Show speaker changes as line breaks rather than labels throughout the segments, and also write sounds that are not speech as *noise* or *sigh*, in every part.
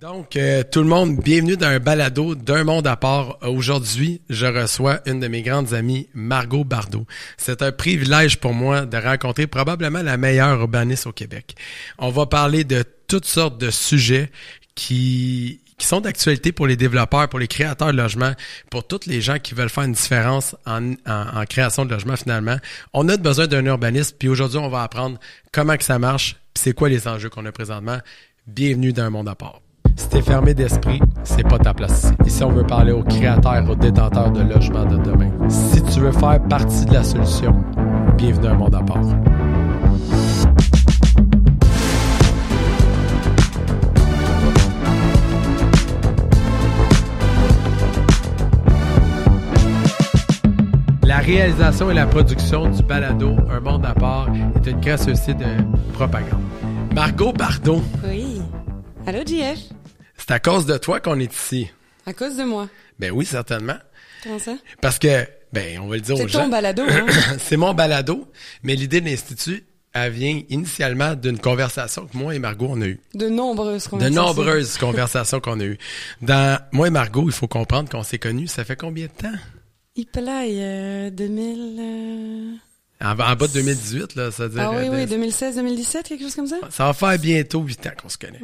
Donc, euh, tout le monde, bienvenue dans un balado d'un monde à part. Aujourd'hui, je reçois une de mes grandes amies, Margot Bardot. C'est un privilège pour moi de rencontrer probablement la meilleure urbaniste au Québec. On va parler de toutes sortes de sujets qui qui sont d'actualité pour les développeurs, pour les créateurs de logements, pour toutes les gens qui veulent faire une différence en, en, création de logements finalement. On a besoin d'un urbaniste, puis aujourd'hui, on va apprendre comment que ça marche, puis c'est quoi les enjeux qu'on a présentement. Bienvenue dans un monde à part. Si t'es fermé d'esprit, c'est pas ta place ici. Ici, on veut parler aux créateurs, aux détenteurs de logements de demain. Si tu veux faire partie de la solution, bienvenue à monde à part. La réalisation et la production du balado Un monde à part est une aussi de propagande. Margot Bardot.
Oui. Allô, JF.
C'est à cause de toi qu'on est ici.
À cause de moi?
Ben oui, certainement.
Comment ça?
Parce que, ben, on va le dire aux gens.
C'est ton balado, *clears throat* hein?
c'est mon balado, mais l'idée de l'Institut, elle vient initialement d'une conversation que moi et Margot, on a eue.
De nombreuses conversations.
De nombreuses *laughs* conversations qu'on a eues. Dans, moi et Margot, il faut comprendre qu'on s'est connus, ça fait combien de temps?
Il euh, 2000...
En, bas de 2018, là, ça veut dire.
Ah oui, oui, 2016, 2017, quelque chose comme ça?
Ça va faire bientôt huit ans qu'on se connaît.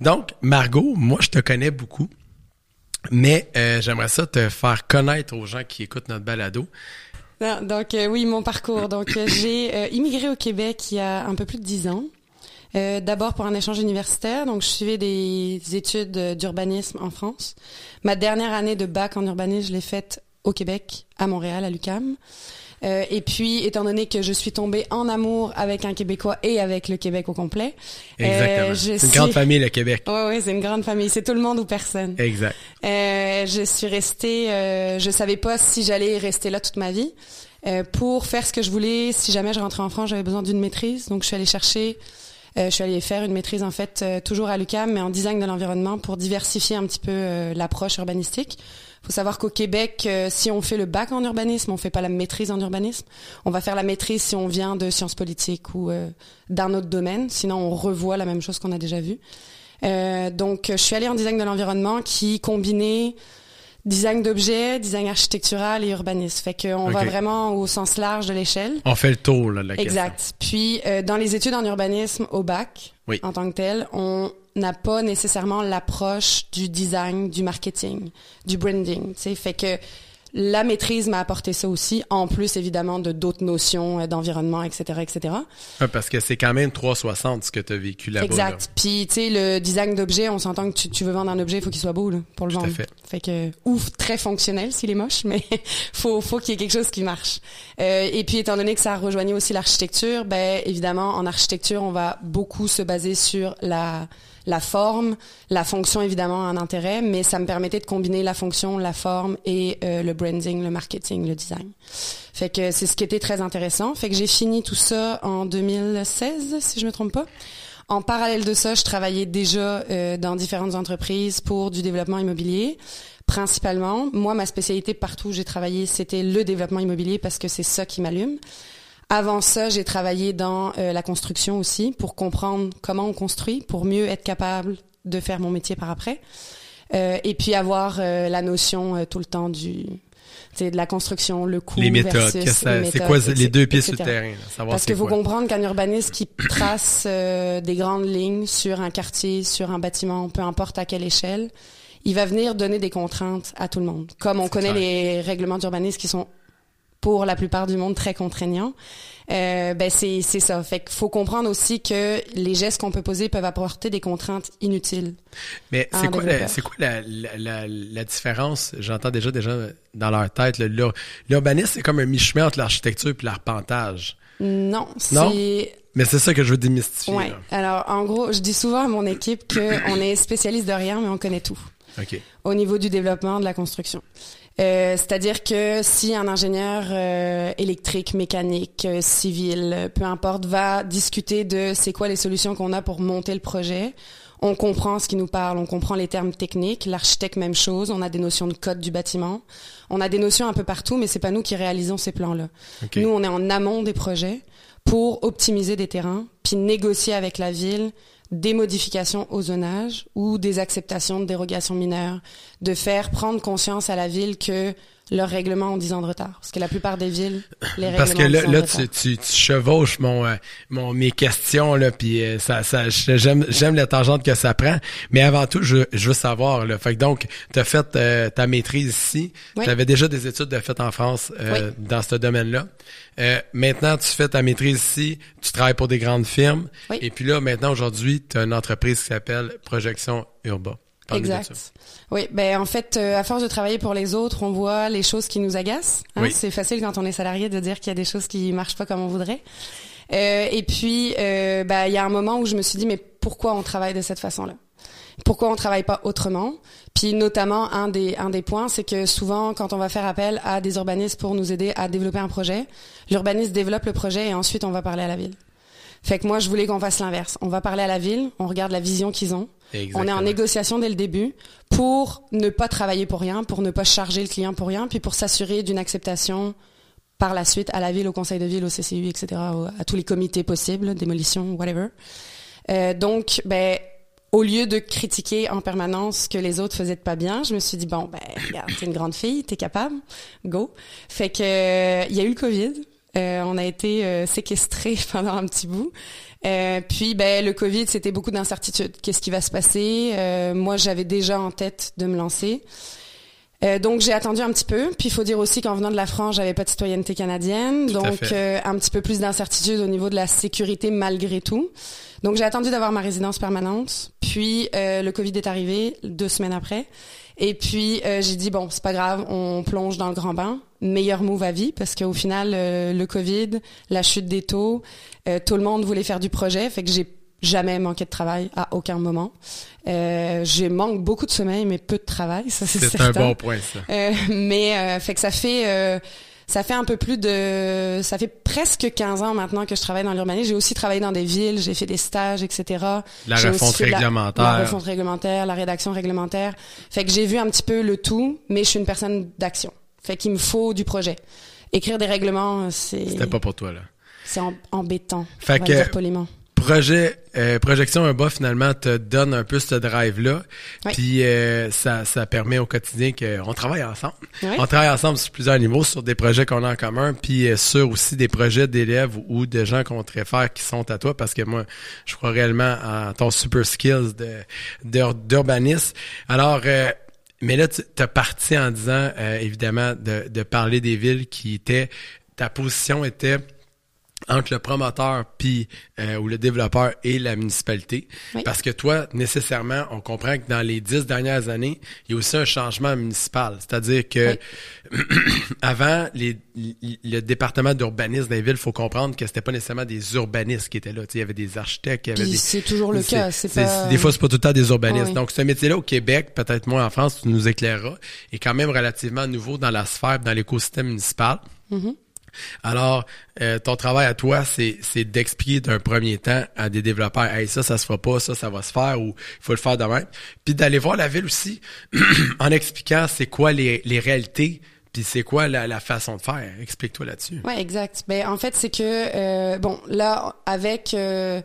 Donc, Margot, moi, je te connais beaucoup, mais euh, j'aimerais ça te faire connaître aux gens qui écoutent notre balado.
donc, euh, oui, mon parcours. Donc, euh, j'ai immigré au Québec il y a un peu plus de dix ans. D'abord pour un échange universitaire, donc je suivais des études d'urbanisme en France. Ma dernière année de bac en urbanisme, je l'ai faite au Québec, à Montréal, à l'UCAM. Euh, et puis, étant donné que je suis tombée en amour avec un Québécois et avec le Québec au complet.
Exactement. Euh, c'est une grande famille, le Québec. *laughs*
Oui, oui, c'est une grande famille. C'est tout le monde ou personne.
Exact.
Euh, je suis restée, je savais pas si j'allais rester là toute ma vie. Pour faire ce que je voulais, si jamais je rentrais en France, j'avais besoin d'une maîtrise. Donc, je suis allée chercher euh, je suis allée faire une maîtrise en fait euh, toujours à l'UQAM, mais en design de l'environnement pour diversifier un petit peu euh, l'approche urbanistique faut savoir qu'au Québec, euh, si on fait le bac en urbanisme, on fait pas la maîtrise en urbanisme. On va faire la maîtrise si on vient de sciences politiques ou euh, d'un autre domaine. Sinon, on revoit la même chose qu'on a déjà vu. Euh, donc, je suis allée en design de l'environnement qui combinait design d'objets, design architectural et urbanisme. Fait qu'on va vraiment au sens large de l'échelle.
On fait le tour, là, la
Exact. Puis, dans les études en urbanisme au bac, en tant que tel, on n'a pas nécessairement l'approche du design, du marketing, du branding. Fait que la maîtrise m'a apporté ça aussi, en plus évidemment de d'autres notions euh, d'environnement, etc., etc.
parce que c'est quand même 360 ce que tu as vécu là-bas.
Exact. Puis tu sais, le design d'objet, on s'entend que tu, veux vendre un objet, il faut qu'il soit beau là, pour le vendre.
fait.
fait que ouf, très fonctionnel s'il est moche, mais *laughs* faut faut qu'il y ait quelque chose qui marche. Euh, et puis étant donné que ça rejoignait aussi l'architecture, ben évidemment en architecture, on va beaucoup se baser sur la la forme, la fonction évidemment un intérêt, mais ça me permettait de combiner la fonction, la forme et euh, le branding, le marketing, le design. Fait que c'est ce qui était très intéressant. Fait que j'ai fini tout ça en 2016, si je me trompe pas. En parallèle de ça, je travaillais déjà euh, dans différentes entreprises pour du développement immobilier, principalement. Moi, ma spécialité partout où j'ai travaillé, c'était le développement immobilier parce que c'est ça qui m'allume. Avant ça, j'ai travaillé dans euh, la construction aussi pour comprendre comment on construit, pour mieux être capable de faire mon métier par après. Euh, et puis avoir euh, la notion tout le temps du de la construction, le coût
les méthodes, c'est quoi les deux pieds sur le terrain,
Parce qu'il faut comprendre qu'un urbaniste qui trace des grandes lignes sur un quartier, sur un bâtiment, peu importe à quelle échelle, il va venir donner des contraintes à tout le monde. Comme on connaît les règlements d'urbanisme qui sont pour la plupart du monde très contraignant. Euh, ben c'est c'est ça. Fait qu'il faut comprendre aussi que les gestes qu'on peut poser peuvent apporter des contraintes inutiles.
Mais c'est quoi la, c'est quoi la, la, la, différence? J'entends déjà déjà dans leur tête l'urbanisme c'est comme un mi-chemin entre l'architecture et l'arpentage.
Non, c'est
mais c'est ça que je veux démystifier.
Ouais. Alors en gros, je dis souvent à mon équipe qu'on est spécialiste de rien mais on connaît tout.
OK.
Au niveau du développement de la construction. Euh, c'est-à-dire que si un ingénieur euh, électrique, mécanique, euh, civil, peu importe, va discuter de c'est quoi les solutions qu'on a pour monter le projet, on comprend ce qui nous parle, on comprend les termes techniques. L'architecte, même chose. On a des notions de code du bâtiment. On a des notions un peu partout, mais c'est pas nous qui réalisons ces plans-là. Nous, on est en amont des projets pour optimiser des terrains, puis négocier avec la ville des modifications au zonage ou des acceptations de dérogations mineures, de faire prendre conscience à la ville que leurs règlements ont 10 ans de retard. Parce que la plupart des villes, les règlements
Parce que là,
ont 10 ans de
là tu, tu, tu chevauches mon, euh, mon, mes questions, là, puis euh, ça, ça, j'aime, j'aime la tangente que ça prend. Mais avant tout, je, je veux savoir, là. Fait que donc, tu as fait euh, ta maîtrise ici.
Oui.
Tu avais déjà des études de fait en France euh, dans ce domaine-là. Euh, maintenant, tu fais ta maîtrise ici, tu travailles pour des grandes firmes.
Oui.
Et puis là, maintenant, aujourd'hui, tu as une entreprise qui s'appelle Projection Urba.
Exact. Oui, ben en fait, euh, à force de travailler pour les autres, on voit les choses qui nous agacent. hein.
Oui.
C'est facile quand on est salarié de dire qu'il y a des choses qui marchent pas comme on voudrait. Euh, et puis, euh, bah, il y a un moment où je me suis dit, mais pourquoi on travaille de cette façon-là? Pourquoi on travaille pas autrement? Puis notamment, un des un des points, c'est que souvent, quand on va faire appel à des urbanistes pour nous aider à développer un projet, l'urbaniste développe le projet et ensuite on va parler à la ville. Fait que moi, je voulais qu'on fasse l'inverse. On va parler à la ville, on regarde la vision qu'ils ont. On est en négociation dès le début pour ne pas travailler pour rien, pour ne pas charger le client pour rien, puis pour s'assurer d'une acceptation par la suite à la ville, au conseil de ville, au CCU, etc., à tous les comités possibles, démolition, whatever. Euh, donc, ben, au lieu de critiquer en permanence ce que les autres faisaient de pas bien, je me suis dit bon, ben, regarde, t'es une grande fille, t'es capable, go. Fait que euh, il y a eu le Covid. Euh, on a été euh, séquestrés *laughs* pendant un petit bout. Euh, puis ben le Covid, c'était beaucoup d'incertitudes. Qu'est-ce qui va se passer? Euh, Moi, j'avais déjà en tête de me lancer. Euh, donc j'ai attendu un petit peu. Puis il faut dire aussi qu'en venant de la France, j'avais pas de citoyenneté canadienne,
Tout
donc euh, un petit peu plus d'incertitude au niveau de la sécurité malgré tout. Donc j'ai attendu d'avoir ma résidence permanente. Puis euh, le Covid est arrivé deux semaines après. Et puis euh, j'ai dit bon c'est pas grave, on plonge dans le grand bain. Meilleur move à vie parce qu'au final euh, le Covid, la chute des taux, euh, tout le monde voulait faire du projet, fait que j'ai jamais manqué de travail à aucun moment. Euh, j'ai manque beaucoup de sommeil mais peu de travail, ça c'est
C'est un bon point, ça.
Euh, mais euh, fait que ça fait euh, ça fait un peu plus de ça fait presque 15 ans maintenant que je travaille dans l'urbanisme. J'ai aussi travaillé dans des villes, j'ai fait des stages, etc.
La refonte
de la-
réglementaire.
La, refonte réglementaire, la rédaction réglementaire. Fait que j'ai vu un petit peu le tout, mais je suis une personne d'action. Fait qu'il me faut du projet. Écrire des règlements, c'est
C'était pas pour toi, là.
c'est em- embêtant.
Fait
on va
que-
dire poliment.
Projet euh, projection un bas finalement te donne un peu ce drive là
Oui.
puis euh, ça ça permet au quotidien qu'on travaille ensemble
Oui.
on travaille ensemble sur plusieurs niveaux sur des projets qu'on a en commun puis euh, sur aussi des projets d'élèves ou de gens qu'on te réfère qui sont à toi parce que moi je crois réellement en ton super skills de d'ur- d'urbanisme alors euh, mais là, tu as parti en disant, euh, évidemment, de, de parler des villes qui étaient, ta position était entre le promoteur puis euh, ou le développeur et la municipalité
Oui.
parce que toi nécessairement on comprend que dans les dix dernières années il y a aussi un changement municipal c'est-à-dire que *clears throat* avant les, le département d'urbanisme des villes faut comprendre que c'était pas nécessairement des urbanistes qui étaient là il y avait des architectes il y avait des
c'est toujours le cas, c'est pas-
des fois c'est pas tout le temps des urbanistes
oui.
donc ce métier-là au Québec peut-être moins en France tu nous éclaireras est quand même relativement nouveau dans la sphère dans l'écosystème municipal
Mm-hmm.
Alors, euh, ton travail à toi, c'est, d'expliquer d'un premier temps à des développeurs, hey, ça, ça se fera pas, ça, ça va se faire, ou il faut le faire demain. Puis d'aller voir la ville aussi, *clears throat* en expliquant c'est quoi les, les réalités, puis c'est quoi la, la façon de faire. Explique-toi là-dessus.
Ouais, exact. Ben en fait, c'est que euh, bon, là avec euh,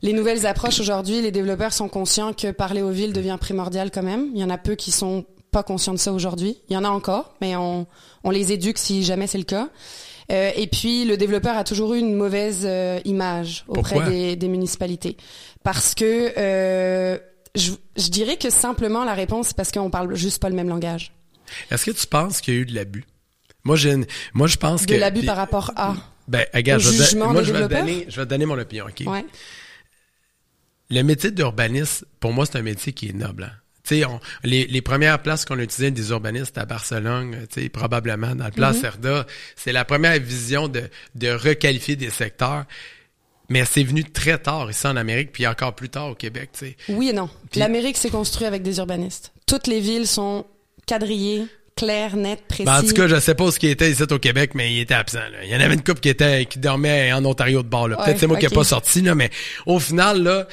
les nouvelles approches aujourd'hui, les développeurs sont conscients que parler aux villes devient primordial quand même. Il y en a peu qui sont pas conscients de ça aujourd'hui. Il y en a encore, mais on on les éduque si jamais c'est le cas. Euh, et puis le développeur a toujours eu une mauvaise euh, image auprès des, des municipalités parce que euh, je, je dirais que simplement la réponse c'est parce qu'on parle juste pas le même langage.
Est-ce que tu penses qu'il y a eu de l'abus? Moi, j'ai une- moi, je pense
De
que...
l'abus
puis-
par rapport à.
Ben, regarde, je vais, moi, je donner, je vais te donner mon opinion, OK?
Ouais.
Le métier d'urbaniste, pour moi, c'est un métier qui est noble. hein. On- les, les premières places qu'on a utilisées des urbanistes à Barcelone, probablement dans le Place
Mm-hmm.
Cerda, c'est la première vision de, de requalifier des secteurs. Mais c'est venu très tard ici en Amérique, puis encore plus tard au Québec.
Oui et non. L'Amérique s'est construite avec des urbanistes. Toutes les villes sont quadrillées, claires, nettes, précises.
Ben, en tout cas, je sais pas ce qui était ici au Québec, mais il était absent. Là. Il y en avait une couple qui était qui dormait en Ontario de bord. Peut-être
Ouais,
c'est moi qui n'ai pas sorti, là, mais au final, là,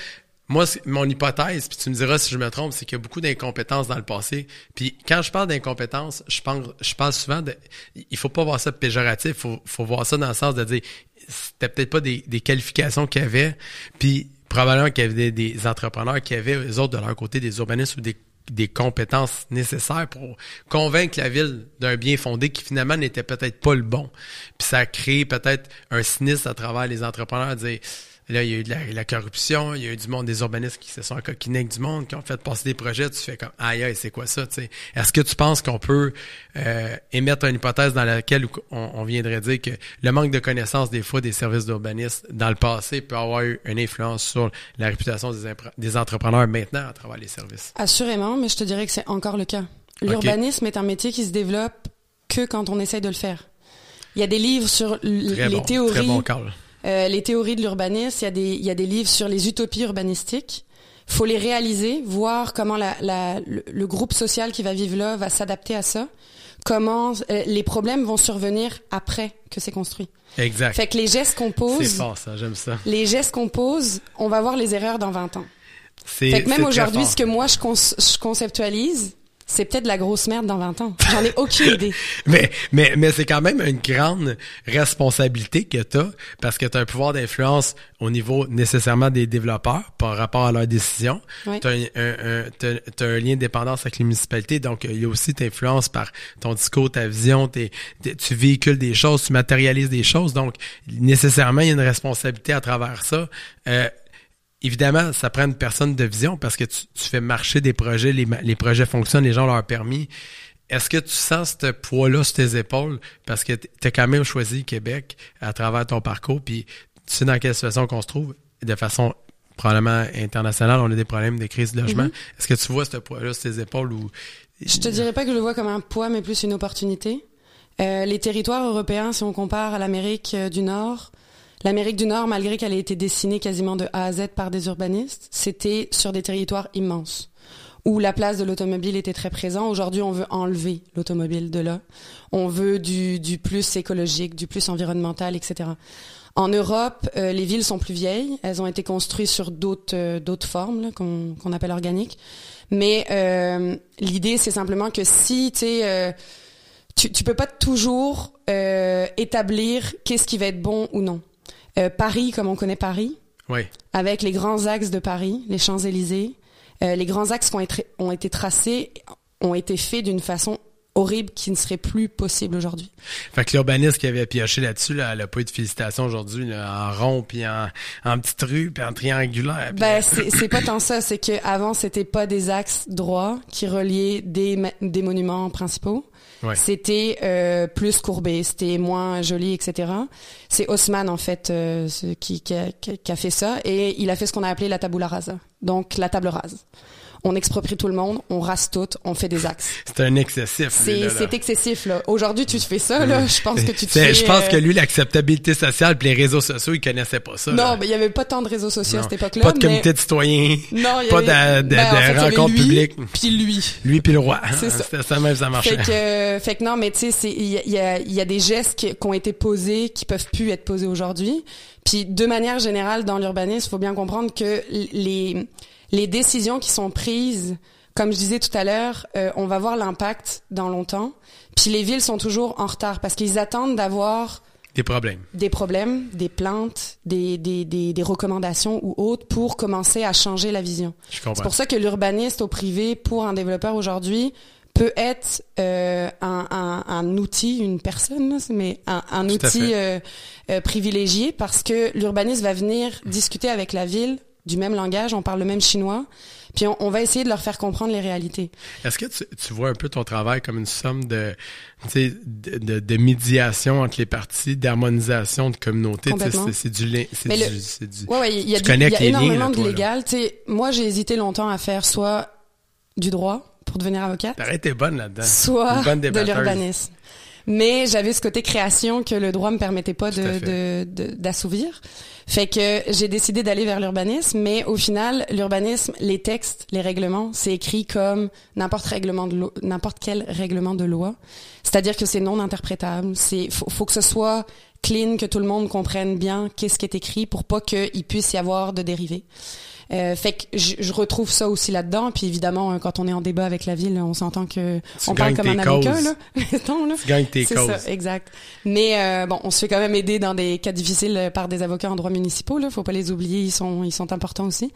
moi, mon hypothèse, puis tu me diras si je me trompe, c'est qu'il y a beaucoup d'incompétences dans le passé. Puis quand je parle d'incompétences, je pense, je parle souvent de, il faut pas voir ça péjoratif, faut, faut voir ça dans le sens de dire, c'était peut-être pas des, des qualifications qu'il y avait, puis probablement qu'il y avait des, entrepreneurs qui avaient, eux autres, de leur côté, des urbanistes ou des des compétences nécessaires pour convaincre la ville d'un bien fondé qui finalement n'était peut-être pas le bon. Puis ça a créé peut-être un sinistre à travers les entrepreneurs, dire Là, il y a eu de la, corruption, il y a eu du monde, des urbanistes qui se sont coquinés avec du monde, qui ont fait passer des projets. Tu fais comme, aïe, aïe, c'est quoi ça? Est-ce que tu penses qu'on peut euh, émettre une hypothèse dans laquelle on, viendrait dire que le manque de connaissances, des fois, des services d'urbanistes dans le passé peut avoir eu une influence sur la réputation des, des entrepreneurs maintenant à travers les services?
Assurément, mais je te dirais que c'est encore le cas. L'urbanisme est un métier qui se développe que quand on essaye de le faire. Il y a des livres sur les théories. Très bon, euh, les théories de l'urbanisme, il y, a des, il y a des livres sur les utopies urbanistiques. faut les réaliser, voir comment la, la, le, groupe social qui va vivre là va s'adapter à ça, comment euh, les problèmes vont survenir après que c'est construit.
Exact.
Fait que les gestes qu'on pose...
C'est fort ça, j'aime ça.
Les gestes qu'on pose, on va voir les erreurs dans 20 ans. Fait que même aujourd'hui, ce que moi je, je conceptualise, c'est peut-être de la grosse merde dans 20 ans. J'en ai aucune idée. *laughs*
mais mais, mais c'est quand même une grande responsabilité que tu as parce que tu as un pouvoir d'influence au niveau nécessairement des développeurs par rapport à leurs décisions. Tu as un, un, lien de dépendance avec les municipalités, donc il y a aussi ta influence par ton discours, ta vision, tu véhicules des choses, tu matérialises des choses, donc nécessairement il y a une responsabilité à travers ça. Euh, évidemment, ça prend une personne de vision parce que tu, fais marcher des projets, les, projets fonctionnent, les gens leur permis. Est-ce que tu sens ce poids-là sur tes épaules? Parce que tu as quand même choisi Québec à travers ton parcours, puis tu sais dans quelle situation qu'on se trouve, de façon probablement internationale, on a des problèmes de crise de logement. Mm-hmm. Est-ce que tu vois ce poids-là sur tes épaules ou...
Je te dirais pas que je le vois comme un poids, mais plus une opportunité. Euh, les territoires européens, si on compare à l'Amérique euh, du Nord, L'Amérique du Nord, malgré qu'elle ait été dessinée quasiment de A à Z par des urbanistes, c'était sur des territoires immenses où la place de l'automobile était très présente. Aujourd'hui, on veut enlever l'automobile de là. On veut du, plus écologique, du plus environnemental, etc. En Europe, euh, les villes sont plus vieilles. Elles ont été construites sur d'autres euh, formes qu'on appelle organiques. Mais euh, l'idée, c'est simplement que si tu tu peux pas toujours établir qu'est-ce qui va être bon ou non. Euh, Paris, comme on connaît Paris, avec les grands axes de Paris, les Champs-Élysées, euh, les grands axes qui ont été, ont été tracés ont été faits d'une façon horrible qui ne serait plus possible aujourd'hui.
Fait que l'urbaniste qui avait pioché là-dessus, là, elle a pas eu de félicitations aujourd'hui, en rond, puis en, en petite rue, puis en triangulaire.
Ben, c'est pas tant ça, c'est que avant c'était pas des axes droits qui reliaient des, des monuments principaux. C'était euh, plus courbé, c'était moins joli, etc. C'est Haussmann en fait euh, qui, qui, a, qui, a, fait ça et il a fait ce qu'on a appelé la tabula rasa, donc la table rase on exproprie tout le monde, on rase tout, on fait des axes.
C'est un excessif.
C'est excessif là. Aujourd'hui, tu fais ça là, je pense que tu te fais,
Je pense que euh, lui l'acceptabilité sociale, puis les réseaux sociaux, il connaissait pas ça.
Non, mais il y avait pas tant de réseaux sociaux à cette époque-là.
Pas de comité de citoyens. Non, pas de, de, ben, rencontres publiques.
Puis lui.
Lui puis le roi. C'est ça. ça même ça marchait.
Fait que, fait que non, mais tu sais, il y a, y a des gestes qui, qui ont été posés qui peuvent plus être posés aujourd'hui. Puis de manière générale, dans l'urbanisme, il faut bien comprendre que les les décisions qui sont prises, comme je disais tout à l'heure, euh, on va voir l'impact dans longtemps. Puis les villes sont toujours en retard parce qu'ils attendent d'avoir
des problèmes.
Des problèmes, des plaintes, des, des, des, des, recommandations ou autres pour commencer à changer la vision. C'est pour ça que l'urbaniste au privé, pour un développeur aujourd'hui, peut être euh, un, un, un, outil, une personne, mais un, un outil euh, euh, privilégié parce que l'urbaniste va venir discuter avec la ville du même langage, on parle le même chinois, puis on, va essayer de leur faire comprendre les réalités.
Est-ce que tu, tu, vois un peu ton travail comme une somme de, de, de, de médiation entre les parties, d'harmonisation de communauté? C'est du lien, c'est
du, du, ouais, ouais, il y a, du, y a énormément de légal. Moi, j'ai hésité longtemps à faire soit du droit pour devenir avocate.
T'es bonne là-dedans.
Soit de l'urbanisme mais j'avais ce côté création que le droit me permettait pas de d'assouvir. De, fait que j'ai décidé d'aller vers l'urbanisme, mais au final, l'urbanisme, les textes, les règlements, c'est écrit comme n'importe règlement de n'importe quel règlement de loi. C'est-à-dire que c'est non interprétable. C'est faut, faut que ce soit clean, que tout le monde comprenne bien qu'est-ce qui est écrit pour pas qu'il puisse y avoir de dérivés. Euh, fait que je, je retrouve ça aussi là-dedans. Puis évidemment, euh, quand on est en débat avec la ville, on s'entend que
Tu
on parle comme un
causes. *laughs*
là.
Tu gagnes tes
C'est
causes.
ça, exact. Mais euh, bon, on se fait quand même aider dans des cas difficiles euh, par des avocats en droit municipaux. Là, faut pas les oublier, ils sont ils sont importants aussi.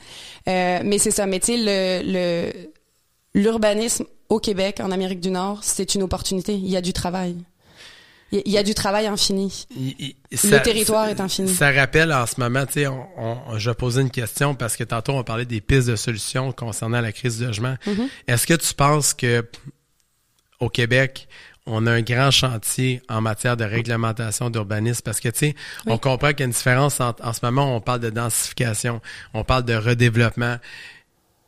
Euh, mais c'est ça. Mais tu sais, le le l'urbanisme au Québec, en Amérique du Nord, c'est une opportunité. Il y a du travail. Il y a- il y a du travail infini. Le territoire est infini.
Ça rappelle en ce moment, tu sais, on, on- je posais une question parce que tantôt on parlait des pistes de solutions concernant la crise du logement.
Mm-hmm.
Est-ce que tu penses que au Québec, on a un grand chantier en matière de réglementation d'urbanisme? Parce que tu sais, on comprend qu'il y a une différence entre, en ce moment, on parle de densification, on parle de redéveloppement,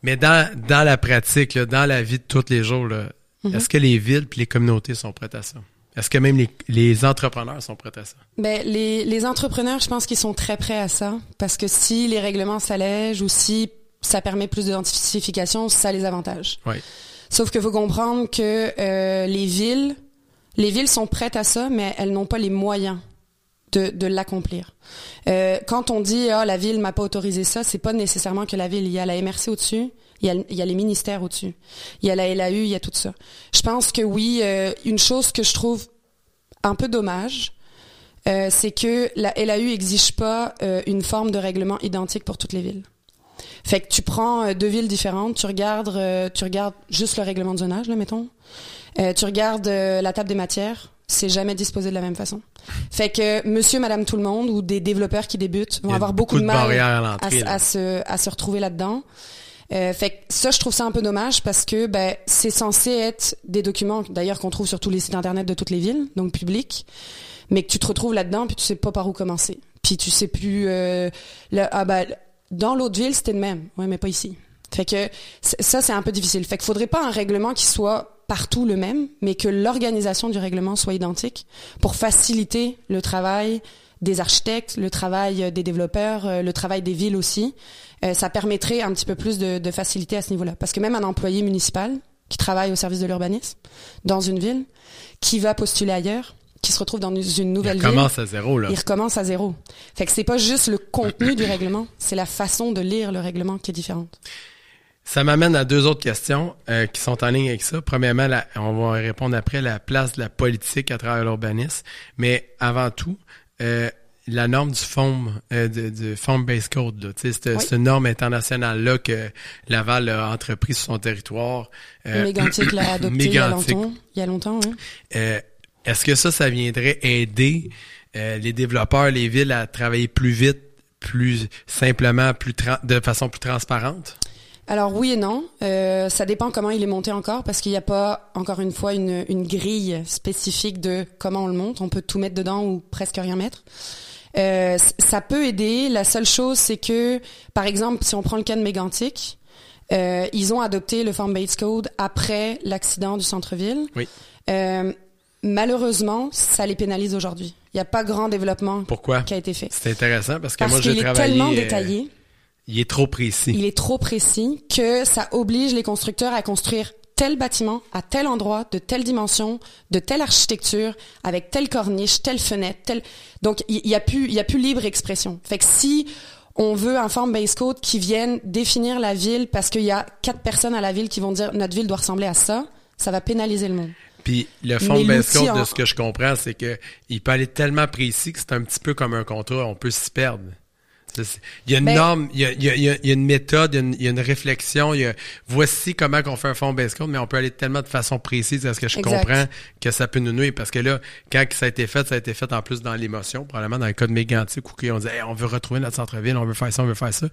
mais dans dans la pratique, là, dans la vie de tous les jours,
Mm-hmm.
est-ce que les villes et les communautés sont prêtes à ça? Est-ce que même les, les entrepreneurs sont prêts à ça?
Ben, les, les entrepreneurs, je pense qu'ils sont très prêts à ça. Parce que si les règlements s'allègent ou si ça permet plus de densification, ça les avantage.
Oui.
Sauf que faut comprendre que euh, les villes, les villes sont prêtes à ça, mais elles n'ont pas les moyens de, l'accomplir. Euh, quand on dit ah la ville m'a pas autorisé ça, c'est pas nécessairement que la ville. Il y a la MRC au-dessus, il y a, il y a les ministères au-dessus, il y a la LAU, il y a tout ça. Je pense que oui, euh, une chose que je trouve un peu dommage, euh, c'est que la LAU exige pas une forme de règlement identique pour toutes les villes. Fait que tu prends deux villes différentes, tu regardes, tu regardes juste le règlement de zonage, là, mettons. Tu regardes la table des matières, c'est jamais disposé de la même façon. Fait que monsieur, madame, tout le monde ou des développeurs qui débutent vont avoir beaucoup, de mal
à
se, à se retrouver là-dedans. Euh, fait que ça, je trouve ça un peu dommage parce que ben, c'est censé être des documents, d'ailleurs, qu'on trouve sur tous les sites internet de toutes les villes, donc publics, mais que tu te retrouves là-dedans puis tu sais pas par où commencer. Puis tu sais plus... Euh, le- ah ben, dans l'autre ville, c'était le même. Ouais, mais pas ici. Fait que ça, c'est un peu difficile. Fait qu'il faudrait pas un règlement qui soit partout le même, mais que l'organisation du règlement soit identique pour faciliter le travail des architectes, le travail euh, des développeurs, euh, le travail des villes aussi. Euh, ça permettrait un petit peu plus de, de facilité à ce niveau-là. Parce que même un employé municipal qui travaille au service de l'urbanisme dans une ville, qui va postuler ailleurs, qui se retrouve dans une
Il
nouvelle ville,
commence à zéro, là.
il recommence à zéro. Fait que c'est pas juste le contenu du règlement, c'est la façon de lire le règlement qui est différente.
Ça m'amène à deux autres questions euh, qui sont en ligne avec ça. Premièrement, la- on va répondre après la place de la politique à travers l'urbanisme. Mais avant tout, euh, la norme du FOAM, euh, du, du Foam Base Code, là, cette,
Oui.
cette norme internationale-là que Laval a entrepris sur son territoire. euh,
Mégantic l'a adopté il y a longtemps. Il y a longtemps, oui.
Euh, Est-ce que ça, ça viendrait aider euh, les développeurs, les villes à travailler plus vite, plus simplement, plus de façon plus transparente?
Alors oui et non. Euh, ça dépend comment il est monté encore, parce qu'il n'y a pas, encore une fois, une, une grille spécifique de comment on le monte. On peut tout mettre dedans ou presque rien mettre. Euh, ça peut aider. La seule chose, c'est que, par exemple, si on prend le cas de Mégantic, euh, ils ont adopté le Farm Base Code après l'accident du centre-ville.
Oui.
Euh, malheureusement, ça les pénalise aujourd'hui. Il n'y a pas grand développement
Pourquoi?
qui a été fait.
C'est intéressant parce que
Parce
moi, j'ai
qu'il est
travaillé...
tellement détaillé.
Il est trop précis.
Il est trop précis que ça oblige les constructeurs à construire tel bâtiment à tel endroit, de telle dimension, de telle architecture, avec telle corniche, telle fenêtre, telle. Donc il y, y a plus, il y a plus libre expression. Fait que si on veut un form base code qui vienne définir la ville parce qu'il y a quatre personnes à la ville qui vont dire notre ville doit ressembler à ça, ça va pénaliser le monde.
Puis le de base code, de ce que je comprends, c'est que il peut aller tellement précis que c'est un petit peu comme un contrat, on peut s'y perdre. Il y a une
Ben-
norme, il y a, il y a- il y a- une méthode, il y a une, il y a une réflexion, il y a, voici comment qu'on fait un fond base code, mais on peut aller tellement de façon précise à ce que je
Exact.
comprends que ça peut nous nuire. Parce que là, quand ça a été fait, ça a été fait en plus dans l'émotion, probablement dans le cas de Mégantic où on disait Hey, on veut retrouver notre centre-ville, on veut faire ça, on veut faire ça.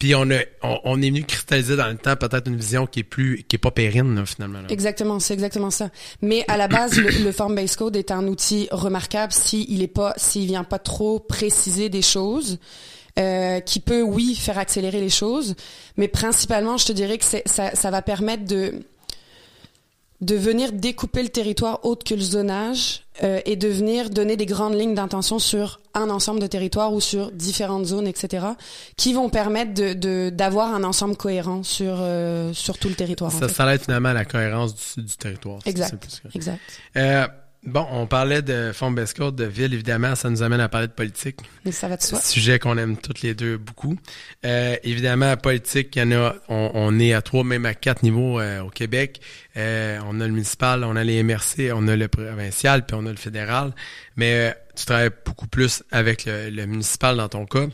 Puis on, a, on, on est venu cristalliser dans le temps peut-être une vision qui est plus qui est pas pérenne là, finalement.
Exactement, c'est exactement ça. Mais à la base, le, le Form Base Code est un outil remarquable s'il est pas, s'il vient pas trop préciser des choses, euh, qui peut, oui, faire accélérer les choses, mais principalement, je te dirais que ça, ça va permettre de de venir découper le territoire autre que le zonage euh, et de venir donner des grandes lignes d'intention sur un ensemble de territoires ou sur différentes zones, etc., qui vont permettre de de- d'avoir un ensemble cohérent sur euh, sur tout le territoire. en
Ça,
fait.
ça aide finalement à la cohérence du, du territoire.
Exact. Exact.
Euh, bon, on parlait de fonds Bescourt, de ville, évidemment, ça nous amène à parler de politique.
Mais ça va de soi.
Sujet qu'on aime toutes les deux beaucoup. Euh, évidemment, politique, il y en a, on, est à trois, même à quatre niveaux euh, au Québec. Euh, on a le municipal, on a les MRC, on a le provincial, puis on a le fédéral. Mais tu travailles beaucoup plus avec le, municipal dans ton cas.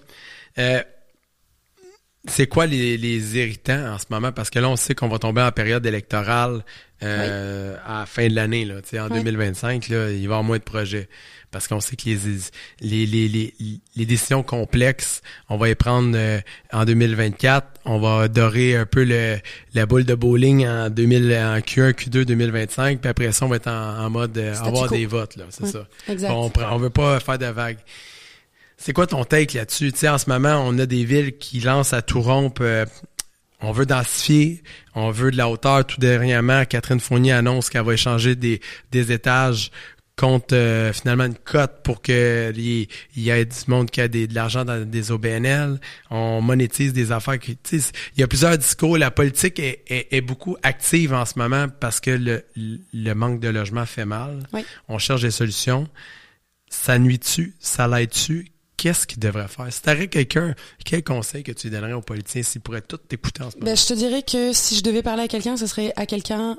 c'est quoi les, les irritants en ce moment? Parce que là, on sait qu'on va tomber en période électorale euh, à la fin de l'année. Là, en 2025, là, il va y avoir moins de projets. Parce qu'on sait que les, les, les, les, les décisions complexes, on va les prendre euh, en 2024. On va dorer un peu le, la boule de bowling en, 2000, en Q1, Q2 2025. Puis après ça, on va être en, mode euh, avoir des votes. là C'est ça. On, on veut pas faire de vagues. C'est quoi ton take là-dessus? Tu sais, en ce moment, on a des villes qui lancent à tout rompre on veut densifier, on veut de la hauteur. Tout dernièrement, Catherine Fournier annonce qu'elle va échanger des, des étages contre euh, finalement une cote pour que il y ait du monde qui a des, de l'argent dans des OBNL. On monétise des affaires. Qui, il y a plusieurs discours. La politique est, est, beaucoup active en ce moment parce que le, le manque de logement fait mal. On cherche des solutions. Ça nuit-tu? Ça l'aide-tu? Qu'est-ce qu'il devrait faire? Si tu quelqu'un, quel conseil que tu donnerais aux politiciens s'ils pourraient tout t'écouter en ce moment?
Ben, je te dirais que si je devais parler à quelqu'un, ce serait à quelqu'un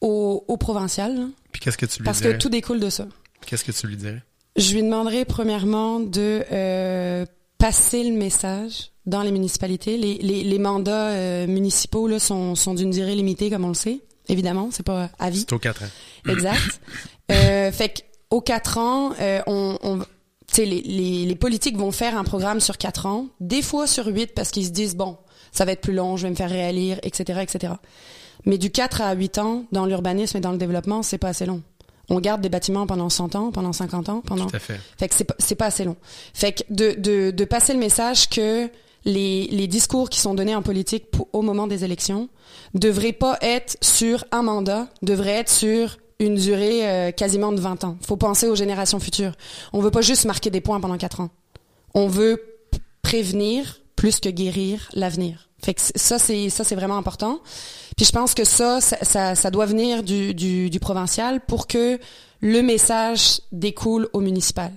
au, au, provincial.
Puis qu'est-ce que tu lui
Parce
dirais?
Parce que tout découle de ça.
Qu'est-ce que tu lui dirais?
Je lui demanderais premièrement de euh, passer le message dans les municipalités. Les, les, les mandats euh, municipaux là, sont, sont d'une durée limitée, comme on le sait. Évidemment, c'est pas à vie.
C'est aux quatre ans.
Exact. *coughs* euh, fait qu'aux quatre ans, euh, on, on, les, les, les, politiques vont faire un programme sur quatre ans, des fois sur huit parce qu'ils se disent bon, ça va être plus long, je vais me faire réélire, etc., etc. Mais du 4 à 8 ans, dans l'urbanisme et dans le développement, c'est pas assez long. On garde des bâtiments pendant 100 ans, pendant 50 ans, pendant.
Tout à fait.
Fait que c'est pas, assez long. Fait que de, de, de passer le message que les, les discours qui sont donnés en politique au moment des élections devraient pas être sur un mandat, devraient être sur une durée euh, quasiment de 20 ans. faut penser aux générations futures. On veut pas juste marquer des points pendant 4 ans. On veut prévenir plus que guérir l'avenir. Fait que ça c'est ça c'est vraiment important. Puis je pense que ça ça, ça, doit venir du, du, du, provincial pour que le message découle au municipal.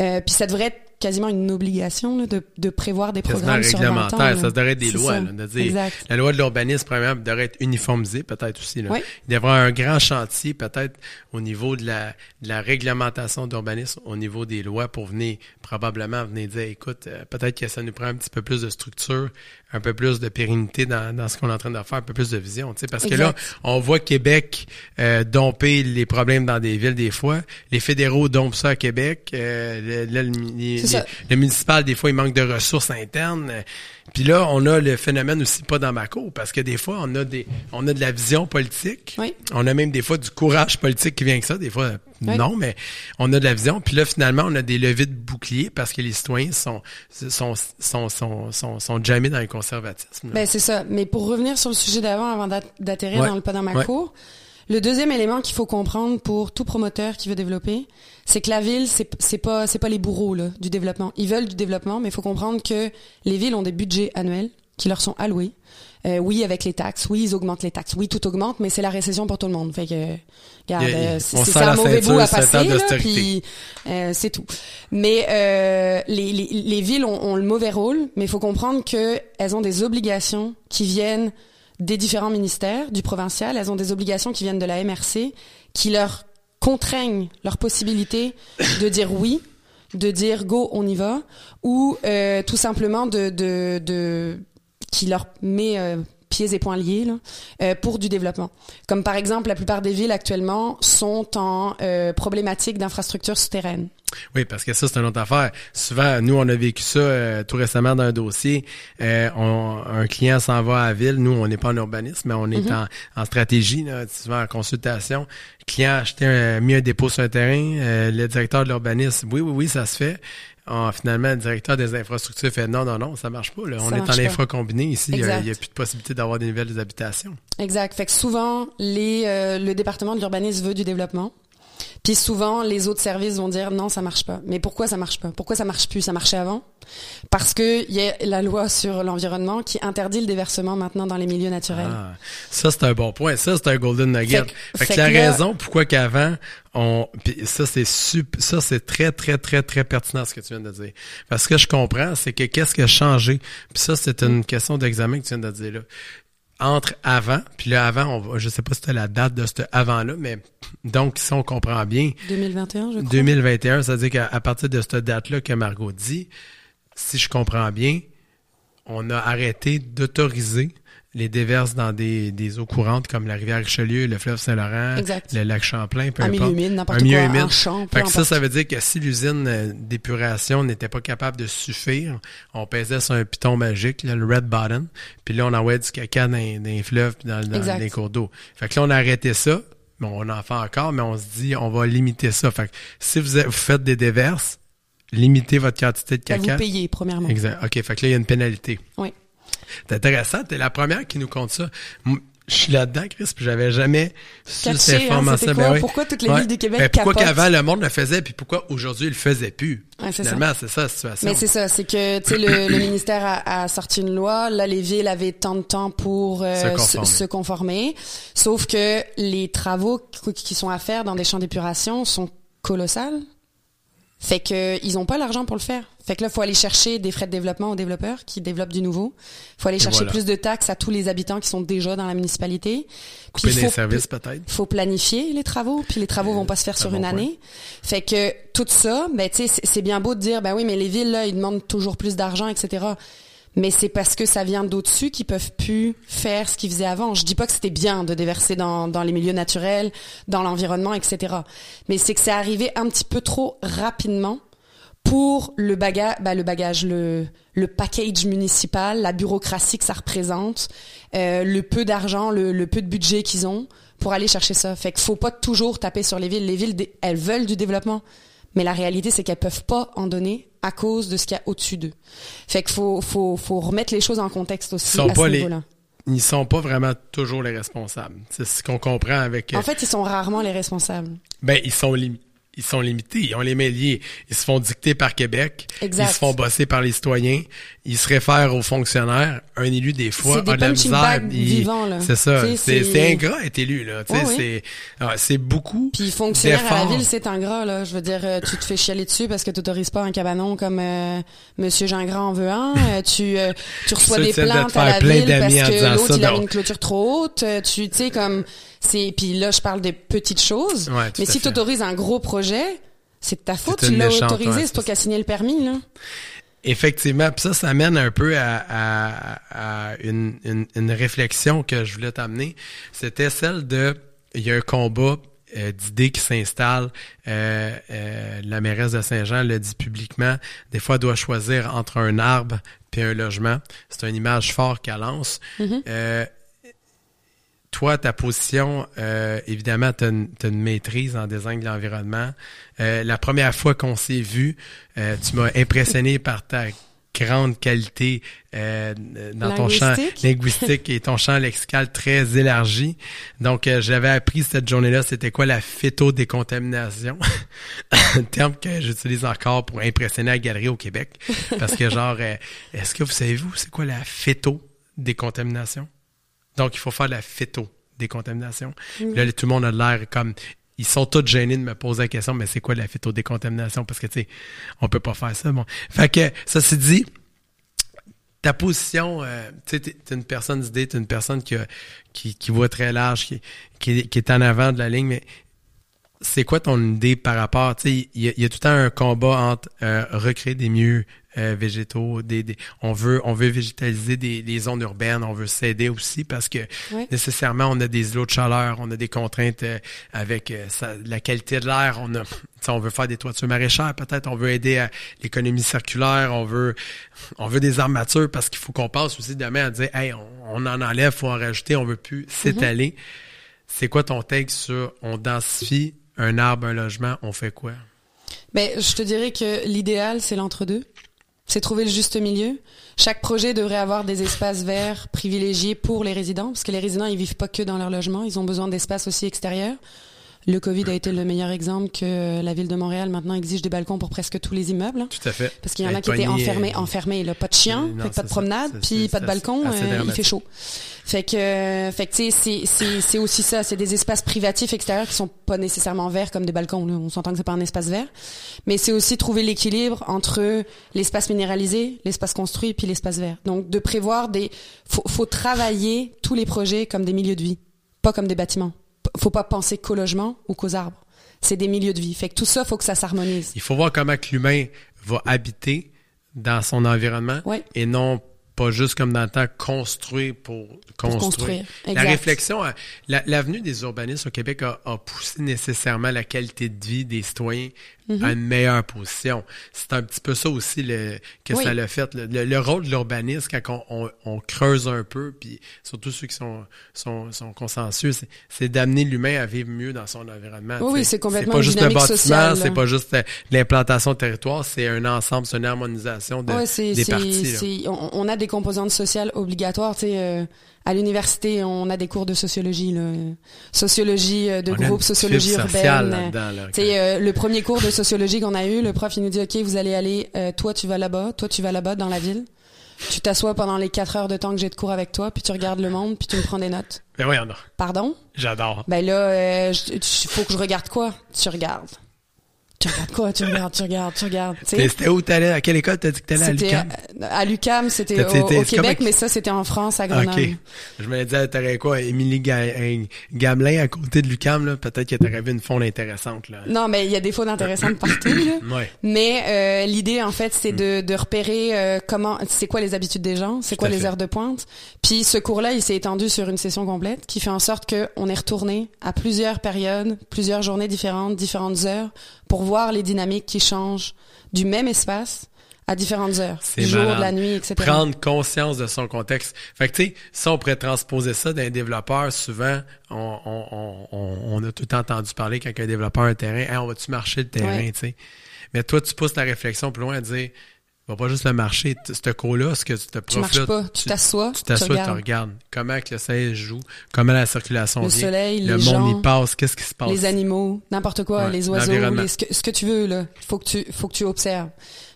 Euh, puis ça devrait être quasiment une obligation là, de, de, prévoir des programmes sur 20 ans. Ça
devrait être des lois. Là, de dire, la loi de l'urbanisme, premièrement, devrait être uniformisée peut-être aussi. Là. Il devrait y avoir un grand chantier peut-être au niveau de la, de la réglementation d'urbanisme, au niveau des lois pour venir probablement venir dire, écoute, euh, peut-être que ça nous prend un petit peu plus de structure, un peu plus de pérennité dans, dans ce qu'on est en train de faire, un peu plus de vision. Parce que là, on voit Québec euh, domper les problèmes dans des villes des fois. Les fédéraux dompent ça à Québec. Euh, le, municipal, des fois, il manque de ressources internes. Puis là, on a le phénomène aussi pas dans ma cour, parce que des fois, on a des on a de la vision politique. On a même des fois du courage politique qui vient avec ça. Des fois, non, mais on a de la vision. Puis là, finalement, on a des levées de boucliers parce que les citoyens sont sont sont sont sont, sont jamais dans le conservatisme.
Ben c'est ça. Mais pour revenir sur le sujet d'avant, avant d'atterrir dans le pas dans ma cour, le deuxième élément qu'il faut comprendre pour tout promoteur qui veut développer, c'est que la ville, c'est, pas, c'est pas les bourreaux là, du développement. Ils veulent du développement, mais il faut comprendre que les villes ont des budgets annuels qui leur sont alloués. Euh, oui, avec les taxes. Oui, ils augmentent les taxes. Oui, tout augmente, mais c'est la récession pour tout le monde. Fait que, regarde, euh, c'est, un mauvais bout à passer, là, puis euh, c'est tout. Mais euh, les, les, les, villes ont, ont, le mauvais rôle, mais il faut comprendre que elles ont des obligations qui viennent des différents ministères, du provincial. Elles ont des obligations qui viennent de la MRC, qui leur contraignent leur possibilité de dire oui, de dire go, on y va, ou euh, tout simplement de, qui leur met euh, pieds et poings liés là, euh, pour du développement. Comme par exemple, la plupart des villes actuellement sont en euh, problématique d'infrastructures souterraines.
Oui, parce que ça, c'est une autre affaire. Souvent, nous, on a vécu ça euh, tout récemment dans un dossier. Euh, un client s'en va à la ville. Nous, on n'est pas en urbanisme, mais on est mhm. en, stratégie, là, souvent en consultation. Le client a acheté un, mis un dépôt sur un terrain. Euh, le directeur de l'urbanisme, oui, oui, oui, ça se fait. Ah, finalement, le directeur des infrastructures fait non, non, non, ça marche pas. Là. On est en infra combiné ici. Il n'y a, plus de possibilité d'avoir des nouvelles habitations.
Exact. Fait que souvent, les, le département de l'urbanisme veut du développement Puis souvent, les autres services vont dire non, ça marche pas. Mais pourquoi ça marche pas? Pourquoi ça marche plus? Ça marchait avant? Parce que il y a la loi sur l'environnement qui interdit le déversement maintenant dans les milieux naturels.
Ah, ça c'est un bon point. Ça c'est un golden nugget.
Fait que-
Fait, que
fait
la
que là-
raison pourquoi qu'avant on puis ça c'est ça c'est très très très très pertinent ce que tu viens de dire. Parce que je comprends, c'est que qu'est-ce qui a changé? Puis ça c'est une question d'examen que tu viens de dire là. Entre avant, puis là avant, on va, je sais pas si c'était la date de ce avant là, mais donc si on comprend bien,
2021, je crois.
2021, ça veut dire qu'à partir de cette date-là que Margot dit, si je comprends bien, on a arrêté d'autoriser les déverses dans des, des eaux courantes comme la rivière Richelieu, le fleuve Saint-Laurent, le lac Champlain, peu
Un milieu humide, n'importe
Un milieu
quoi,
humide.
un champ, peu
Fait que ça, ça veut dire que si l'usine euh, d'épuration n'était pas capable de suffire, on pesait sur un piton magique, là, le red button, puis là, on envoyait du caca dans, dans les fleuves puis dans, les cours d'eau. Fait que là, on a arrêté ça. Bon, on en fait encore, mais on se dit, on va limiter ça. Fait que si vous, êtes- vous faites des déverses, limitez votre quantité de
vous
caca.
payer, premièrement.
Exact. OK, fait que là, il y a une pénalité.
Oui.
C'est intéressant, t'es la première qui nous compte ça. Je suis là-dedans, Chris, puis j'avais jamais su cette
hein,
information.
c'était quoi? Pourquoi toutes les villes du Québec
Ben, pourquoi qu'avant le monde le faisait, puis pourquoi aujourd'hui il le faisait plus?
Ouais, c'est ça.
Finalement, c'est ça la situation.
Mais c'est ça, c'est que tu sais le, le ministère a, a sorti une loi, là les villes avaient tant de temps pour euh,
Se conformer.
se conformer, sauf que les travaux qui- qui sont à faire dans des champs d'épuration sont colossales. Fait que ils ont pas l'argent pour le faire. Fait que là faut aller chercher des frais de développement aux développeurs qui développent du nouveau. Faut aller chercher
voilà.
plus de taxes à tous les habitants qui sont déjà dans la municipalité.
Couper
Puis
des
faut
services, peut-être.
faut planifier les travaux, puis les travaux vont pas se faire sur une
bon point.
année. Fait que tout ça, ben tu sais, c'est- c'est bien beau de dire, ben oui, mais les villes là, ils demandent toujours plus d'argent, etc. Mais c'est parce que ça vient d'au-dessus qu'ils peuvent plus faire ce qu'ils faisaient avant. Je dis pas que c'était bien de déverser dans, les milieux naturels, dans l'environnement, etc. Mais c'est que c'est arrivé un petit peu trop rapidement pour le bagage, bah, le bagage, le, package municipal, la bureaucratie que ça représente, euh, le peu d'argent, le, peu de budget qu'ils ont pour aller chercher ça. Fait qu'il faut pas toujours taper sur les villes. Les villes, elles veulent du développement, mais la réalité c'est qu'elles peuvent pas en donner à cause de ce qu'il y a au-dessus d'eux. Fait qu'il faut, faut, faut remettre les choses en contexte aussi à
pas
ce
les-
niveau-là.
Ils sont pas vraiment toujours les responsables. C'est ce qu'on comprend avec... euh,
En fait, ils sont rarement les responsables.
Ben, ils sont limités. Ils sont limités, ils ont les. Ils se font dicter par Québec.
Exact.
Ils se font bosser par les citoyens. Ils se réfèrent aux fonctionnaires. Un élu, des fois, a de la misère. Il-. C'est ça. C'est ingrat être élu, là. C'est ah, c'est beaucoup
Puis fonctionnaire à la ville, c'est ingrat là. Je veux dire, euh, tu te fais chialer dessus parce que tu n'autorises pas un cabanon comme euh, Monsieur Gingras en veut un. Euh, tu euh, tu reçois
Ça,
des
viens de
à la ville parce que l'autre il a une clôture trop haute. Euh, Tu tu sais comme c'est. Puis là, je parle des petites choses.
Ouais,
mais si tu autorises un gros projet, c'est de ta faute. Tu l'as autorisé, c'est toi qui as signé le permis là.
Effectivement, puis ça, ça mène un peu à, à- à une, une, une réflexion que je voulais t'amener. C'était celle de, il y a un combat euh, d'idées qui s'installe. Euh, euh, la mairesse de Saint-Jean le dit publiquement. Des fois, elle doit choisir entre un arbre puis un logement. C'est une image forte qu'elle lance. Euh, toi, ta position, euh, évidemment, tu as, une maîtrise en design de l'environnement. Euh, la première fois qu'on s'est vu, euh, tu m'as impressionné par ta grande qualité euh, dans ton champ
Linguistique.
et ton champ lexical très élargi. Donc, euh, j'avais appris cette journée-là, c'était quoi la phytodécontamination, *laughs* un terme que j'utilise encore pour impressionner la galerie au Québec. Parce que genre, euh, est-ce que vous savez, vous, c'est quoi la phytodécontamination? Donc, il faut faire de la phytodécontamination. Puis Là, tout le monde a l'air comme... Ils sont tous gênés de me poser la question, mais c'est quoi la phytodécontamination? Parce que, tu sais, on peut pas faire ça. Bon. Fait que, ça c'est dit, ta position, euh, tu sais, t'es une personne d'idée, t'es une personne qui, a- qui, qui voit très large, qui, qui, est- qui est en avant de la ligne, mais c'est quoi ton idée par rapport, tu sais, il y, a- il y a tout le temps un combat entre euh, recréer des milieux euh, végétaux, des, des- on veut on veut végétaliser des, des zones urbaines, on veut s'aider aussi parce que nécessairement on a des îlots de chaleur, on a des contraintes euh, avec euh, la qualité de l'air, on a veut faire des toitures maraîchères peut-être, on veut aider à l'économie circulaire, on veut on veut des armatures parce qu'il faut qu'on passe aussi demain à dire hey, on, on en enlève, faut en rajouter, on veut plus s'étaler. C'est quoi ton take sur on densifie un arbre, un logement, on fait quoi?
Ben, je te dirais que l'idéal, c'est l'entre-deux. C'est trouver le juste milieu. Chaque projet devrait avoir des espaces verts privilégiés pour les résidents, parce que les résidents, ils vivent pas que dans leur logement, ils ont besoin d'espaces aussi extérieurs. Le Covid a été le meilleur exemple que la ville de Montréal maintenant exige des balcons pour presque tous les immeubles.
Tout à fait.
Parce qu'il y en a qui étaient enfermés, enfermés, là, pas de chien,
Non,
pas de promenade, puis pas de balcon, euh, il fait chaud. Fait que, euh, fait que tu sais, c'est- aussi ça, c'est des espaces privatifs extérieurs qui sont pas nécessairement verts comme des balcons. là. On s'entend que c'est pas un espace vert, mais c'est aussi trouver l'équilibre entre l'espace minéralisé, l'espace construit, puis l'espace vert. Donc de prévoir des, faut, faut travailler tous les projets comme des milieux de vie, pas comme des bâtiments. Faut pas penser qu'au logement ou qu'aux arbres. C'est des milieux de vie. Fait que tout ça, faut que ça s'harmonise.
Il faut voir comment l'humain va habiter dans son environnement et non pas juste comme dans le temps construire pour construire.
construire,
La réflexion, la- l'avenue des urbanistes au Québec a, a poussé nécessairement la qualité de vie des citoyens
Mm-hmm.
à une meilleure position. C'est un petit peu ça aussi le, que
Oui.
ça l'a fait. Le, le- le rôle de l'urbaniste, quand on, on- on creuse un peu, puis surtout ceux qui sont, sont, sont consensueux, c'est- d'amener l'humain à vivre mieux dans son environnement.
Oui, oui, c'est complètement
pas juste
dynamique
bâtiment, c'est pas juste l'implantation de territoire, c'est un ensemble, c'est une harmonisation de,
Ouais,
des parties.
on, on a des composantes sociales obligatoires. Tu sais, euh, à l'université, on a des cours de sociologie, là, euh, sociologie euh, de
On
groupe, sociologie urbaine.
là,
sais, euh, le premier cours de sociologie qu'on a eu, le prof il nous dit ok, vous allez aller, euh, toi tu vas là-bas, toi tu vas là-bas dans la ville. Tu t'assois pendant les quatre heures de temps que j'ai de cours avec toi, puis tu regardes le monde, puis tu me prends des notes.
Ben oui, on a.
Pardon?
J'adore.
Ben là, euh, je- tu- faut que je regarde quoi? Tu regardes. Tu regardes quoi? Tu regardes, tu regardes, tu regardes.
C'était où t'allais? À quelle école t'as dit que t'allais à
euh, à l'UCAM, c'était au,
comme
Québec, mais ça c'était en France, à Grenoble.
OK. Je me disais, t'aurais quoi? Émilie un Gamelin à côté de l'UQAM, là? Peut-être que t'aurais vu une faune intéressante, là.
Non, mais il y a des fautes intéressantes *clears throat* partout. Là.
Ouais.
Mais euh, l'idée, en fait, c'est de, de repérer euh, comment, c'est quoi les habitudes des gens, c'est quoi les
fait.
heures de pointe. Puis ce cours-là, il s'est étendu sur une session complète, qui fait en sorte que on est retourné à plusieurs périodes, plusieurs journées différentes, différentes heures, pour voir les dynamiques qui changent du même espace à différentes heures,
C'est
du jour, de la nuit, etc.
Prendre conscience de son contexte. Fait que, tu sais, ça, on pourrait transposer ça d'un développeur. Souvent, on, on, on, on- on a tout le temps entendu parler quand un développeur a un terrain, Hey, on va-tu marcher le terrain,
Ouais.
tu sais. Mais toi, tu pousses ta réflexion plus loin à dire, va pas juste le marcher. Ce cours-là, ce que tu te
Tu marches pas, tu t'assois,
Tu
tu
t'assois, tu
regardes.
regardes. Comment que le soleil joue, comment la circulation
Le
vient,
soleil,
le
les
monde
gens,
y passe, qu'est-ce qui se passe?
les animaux, n'importe quoi,
Ouais,
les oiseaux, les- ce, que, ce que tu veux là, faut que tu faut que tu observes.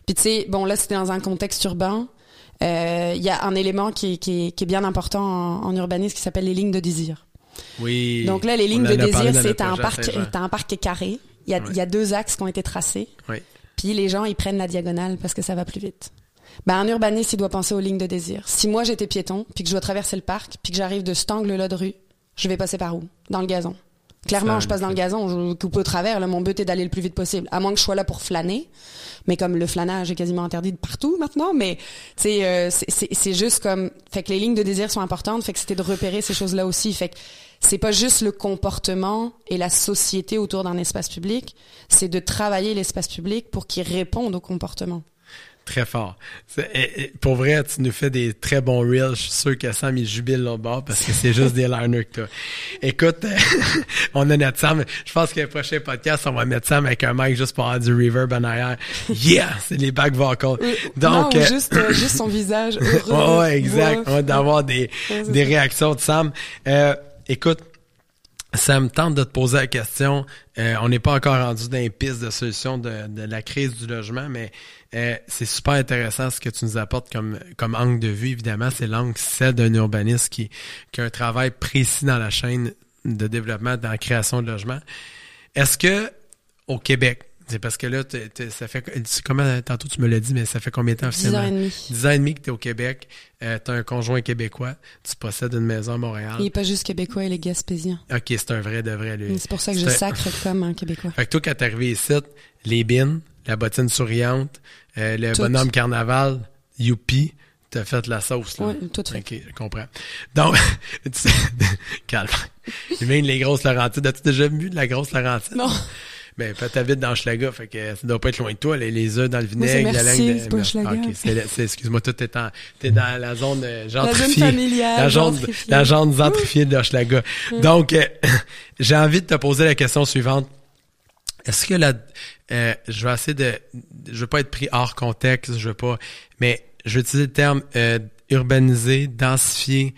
Puis tu sais, bon là c'était dans un contexte urbain. Euh, Il y a un élément qui, qui, qui est bien important en, en urbanisme qui s'appelle les lignes de désir.
Oui.
Donc là, les lignes de désir, c'est un parc, un parc carré. Il y a,
Ouais.
il y a deux axes qui ont été tracés.
Oui.
Puis les gens, ils prennent la diagonale parce que ça va plus vite. Ben, un urbaniste, il doit penser aux lignes de désir. Si moi j'étais piéton, puis que je dois traverser le parc, puis que j'arrive de cet angle-là de rue, je vais passer par où? Dans le gazon. Clairement,
Ça,
je passe dans le gazon, je coupe au travers. Là, mon but est d'aller le plus vite possible, à moins que je sois là pour flâner. Mais comme le flânage est quasiment interdit de partout maintenant, mais euh, c'est- juste comme, fait que les lignes de désir sont importantes. Fait que c'était de repérer ces choses-là aussi. Fait que c'est pas juste le comportement et la société autour d'un espace public, c'est de travailler l'espace public pour qu'il réponde au comportement.
Très fort. C'est- et- et pour vrai, tu nous fais des très bons reels. Je suis sûr que Sam, il jubile là-bas parce que c'est juste des liners que t'as. Écoute, euh, *laughs* on a notre Sam. Je pense que le prochain podcast, on va mettre Sam avec un mic juste pour avoir du reverb en arrière. Yeah! C'est les back vocals. Donc,
non, ou
euh,
juste, euh, juste son visage *laughs* heureux.
ouais, exact. On va d'avoir des,
Ouais,
des réactions de Sam. Euh, écoute, ça me tente de te poser la question. Euh, on n'est pas encore rendu dans les pistes de solution de, la crise du logement, mais euh, c'est super intéressant ce que tu nous apportes comme, comme angle de vue. Évidemment, c'est l'angle celle d'un urbaniste qui, qui a un travail précis dans la chaîne de développement, dans la création de logements. Est-ce que au Québec, c'est parce que là, ça fait comment tantôt tu me l'as dit, mais ça fait combien de temps
10 ans et
officiellement?
demi.
10 ans et demi que tu es au Québec, euh, tu as un conjoint québécois, tu possèdes une maison à Montréal.
Il est pas juste québécois, il est gaspésien.
OK, c'est un vrai de vrai, lui.
C'est pour ça que je sacre comme un québécois.
Fait que toi, quand t'es arrivé ici, les bines, la bottine souriante, euh, le
Tout.
bonhomme carnaval, youpi, t'as fait la sauce, là.
Ouais, tout fait.
OK, je comprends. Donc, *laughs* tu sais- *laughs* calme. Même les grosses Laurentides, as-tu déjà vu de la grosse Laurentide?
Non.
Ben, peut t'habites dans Schlaga, fait que ça doit pas être loin de toi, les, les œufs dans le vinaigre, la langue de...
c'est pas
Merci.
Schlaga.
Ok, c'est, la- c'est- excuse-moi, toi, t'es, en- t'es dans la zone euh,
La
gentrifiée.
zone familiale.
La zone,
gentrifiée.
la zone gentrifiée de Hochelaga. Donc, euh, *coughs* j'ai envie de te poser la question suivante. Est-ce que la, euh, je vais essayer de, je veux pas être pris hors contexte, je veux pas, mais je vais utiliser le terme euh, urbaniser, densifier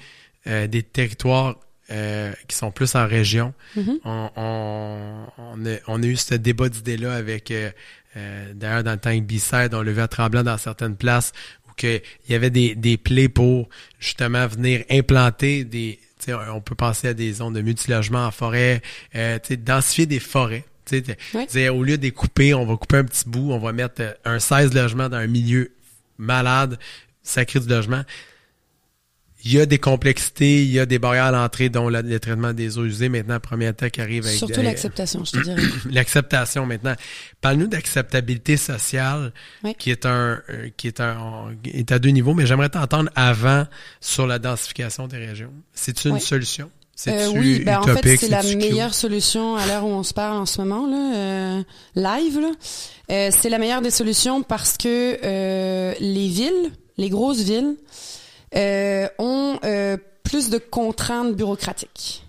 euh, des territoires euh, qui sont plus en région.
Mhm.
on, on, on, a, on a eu ce débat d'idées-là avec, euh, euh, d'ailleurs, dans le temps B-Side, on le vu à Tremblant dans certaines places où que, il y avait des, des plaies pour justement venir implanter des, on peut penser à des zones de multilogement en forêt, euh, densifier des forêts.
Oui.
au lieu de les couper, on va couper un petit bout, on va mettre euh, un 16 logements dans un milieu malade, sacré du logement. Il y a des complexités, il y a des barrières à l'entrée, dont le traitement des eaux usées. Maintenant, premier temps qui arrive avec
Surtout l'acceptation, je te dirais. *clears throat*
l'acceptation maintenant. Parle-nous d'acceptabilité sociale,
Oui.
qui est un, euh, qui est un, est à deux niveaux, mais j'aimerais t'entendre avant sur la densification des régions. C'est une
Oui.
solution? C'est
Euh, oui, ben en fait, c'est la meilleure solution à l'heure où on se parle en ce moment, là, euh, live. là. Euh, c'est la meilleure des solutions parce que les villes, les grosses villes, ont euh, plus de contraintes bureaucratiques.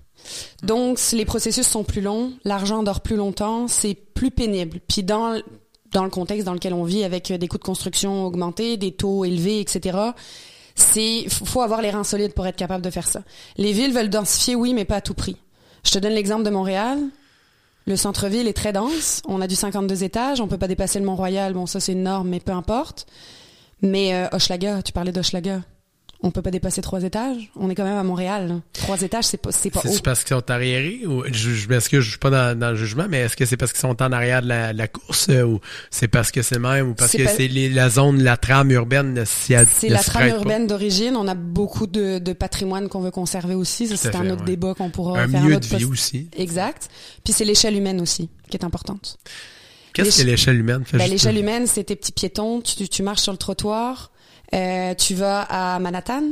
Donc, les processus sont plus longs, l'argent dort plus longtemps, c'est plus pénible. Puis dans dans le contexte dans lequel on vit, avec des coûts de construction augmentés, des taux élevés, etc., c'est faut avoir les reins solides pour être capable de faire ça. Les villes veulent densifier, oui, mais pas à tout prix. Je te donne l'exemple de Montréal. Le centre-ville est très dense. On a du 52 étages. On peut pas dépasser le Mont-Royal. Bon, ça, c'est une norme, mais peu importe. Mais euh, tu parlais d'Hochelaga. On peut pas dépasser trois étages. On est quand même à Montréal. Trois étages, c'est pas, c'est pas haut.
C'est parce qu'ils sont arriérés ou je, je m'excuse, je suis pas dans, dans le jugement, mais est-ce que c'est parce qu'ils sont en arrière de la, de la course euh, ou c'est parce que c'est même ou parce que
pas-
c'est les- la zone, la trame urbaine ne s'y a-
C'est la trame urbaine d'origine. On a beaucoup de, de patrimoine qu'on veut conserver aussi. C'est un autre
ouais.
débat qu'on pourra
Un
faire
milieu
un
de
autre
vie
post-
aussi.
Exact. Puis c'est l'échelle humaine aussi qui est importante.
Qu'est-ce que l'échelle humaine fait
Ben, l'échelle humaine, c'est tes petits piétons. Tu, tu marches sur le trottoir. Euh, tu vas à Manhattan.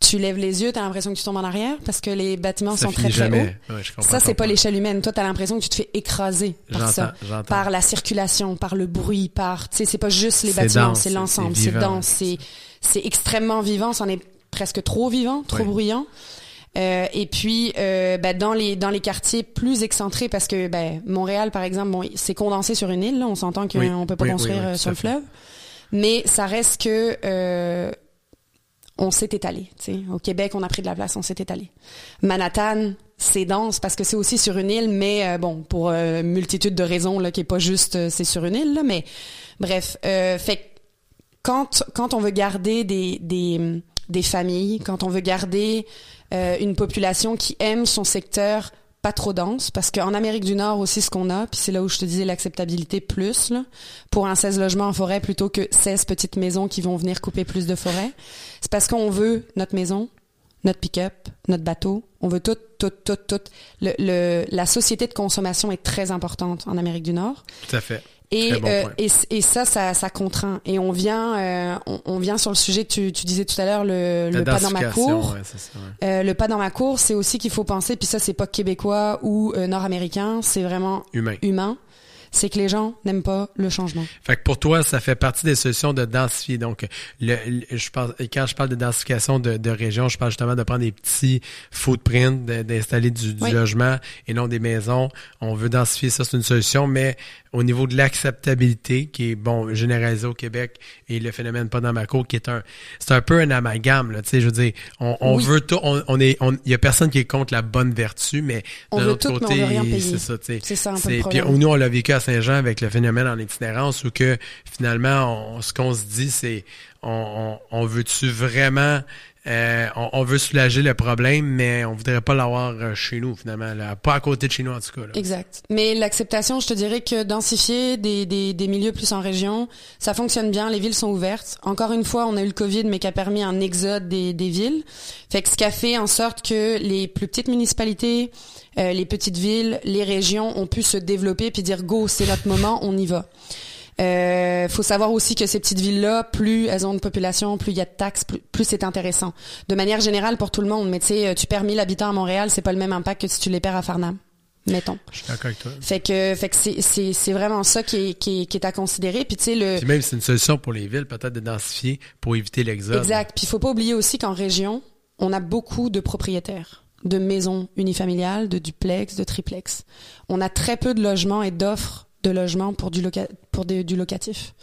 Tu lèves les yeux, t'as l'impression que tu tombes en arrière parce que les bâtiments
Ça
sont très très hauts.
Ouais,
Ça, c'est pas l'échelle humaine. Toi, t'as l'impression que tu te fais écraser par ça. Par la circulation, par le bruit, par, tu sais, c'est pas juste les bâtiments, c'est l'ensemble,
c'est
dense, c'est, c'est extrêmement vivant, c'en est presque trop vivant, trop
Oui.
bruyant. Euh, et puis, euh, ben, dans les dans les quartiers plus excentrés, parce que ben, Montréal, par exemple, bon, c'est condensé sur une île. Là, on s'entend qu'on
Oui,
peut pas
oui,
construire sur le
fait.
Mais ça reste que euh, on s'est étalé. Au Québec, on a pris de la place, on s'est étalé. Manhattan, c'est dense parce que c'est aussi sur une île, mais euh, bon, pour euh, multitude de raisons là, qui est pas juste euh, c'est sur une île, là, mais bref, fait quand quand on veut garder des des des familles, quand on veut garder une population qui aime son secteur pas trop dense, parce qu'en Amérique du Nord aussi ce qu'on a, puis c'est là où je te disais l'acceptabilité plus, là, pour un 16 logements en forêt plutôt que 16 petites maisons qui vont venir couper plus de forêt, c'est parce qu'on veut notre maison, notre pick-up, notre bateau, on veut tout, tout, tout, tout. Le, le, la société de consommation est très importante en Amérique du Nord.
Tout à fait.
Et,
bon
euh, et, et ça, ça, ça contraint. Et on vient, euh, on, on vient sur le sujet que tu, tu disais tout à l'heure, le, le pas dans ma cour.
ouais, c'est ça, ouais.
Euh, le pas dans ma cour, c'est aussi qu'il faut penser, puis ça, c'est pas québécois ou euh, nord-américain, c'est vraiment
Humain.
humain. C'est que les gens n'aiment pas le changement.
Fait que pour toi, ça fait partie des solutions de densifier. Donc, le, le- je quand je parle de densification de, de région, je parle justement de prendre des petits footprints, d'installer du, du
Oui.
logement et non des maisons. On veut densifier ça, c'est une solution, mais au niveau de l'acceptabilité, qui est bon généralisé au Québec, et le phénomène pas dans ma cour, qui est un, c'est un peu un amalgame là. Tu sais, je veux dire, on, on
Oui.
veut tout, on, on est, on, il y a personne qui est contre la bonne vertu, mais
tout, mais on
côté, c'est ça, tu sais.
C'est ça un peu
Puis nous, on l'a vécu à Saint-Jean avec le phénomène en itinérance où que finalement, on- ce qu'on se dit, c'est on, on, on veut-tu vraiment euh, on, on veut soulager le problème, mais on voudrait pas l'avoir euh, chez nous, finalement. Là. Pas à côté de chez nous, en tout cas. Là.
Exact. Mais l'acceptation, je te dirais que densifier des, des, des milieux plus en région, ça fonctionne bien, les villes sont ouvertes. Encore une fois, on a eu le Covid, mais qui a permis un exode des, des villes. Fait que ce qui a fait en sorte que les plus petites municipalités, euh, les petites villes, les régions ont pu se développer puis dire go, c'est notre moment, on y va. Euh, faut savoir aussi que ces petites villes-là, plus elles ont de population, plus il y a de taxes, plus, plus c'est intéressant. De manière générale pour tout le monde, mais tu sais, tu perds 1000 habitants à Montréal, c'est pas le même impact que si tu les perds à Farnham, mettons.
Je suis d'accord avec toi.
Fait que, fait que c'est, c'est, c'est vraiment ça qui est, qui est, qui est à considérer. Puis tu sais, le,
Puis même c'est une solution pour les villes, peut-être de densifier pour éviter l'exode.
exact. Puis il faut pas oublier aussi qu'en région, on a beaucoup de propriétaires de maisons unifamiliales, de duplex, de triplex. On a très peu de logements et d'offres de logements pour du, loca pour des, du locatif.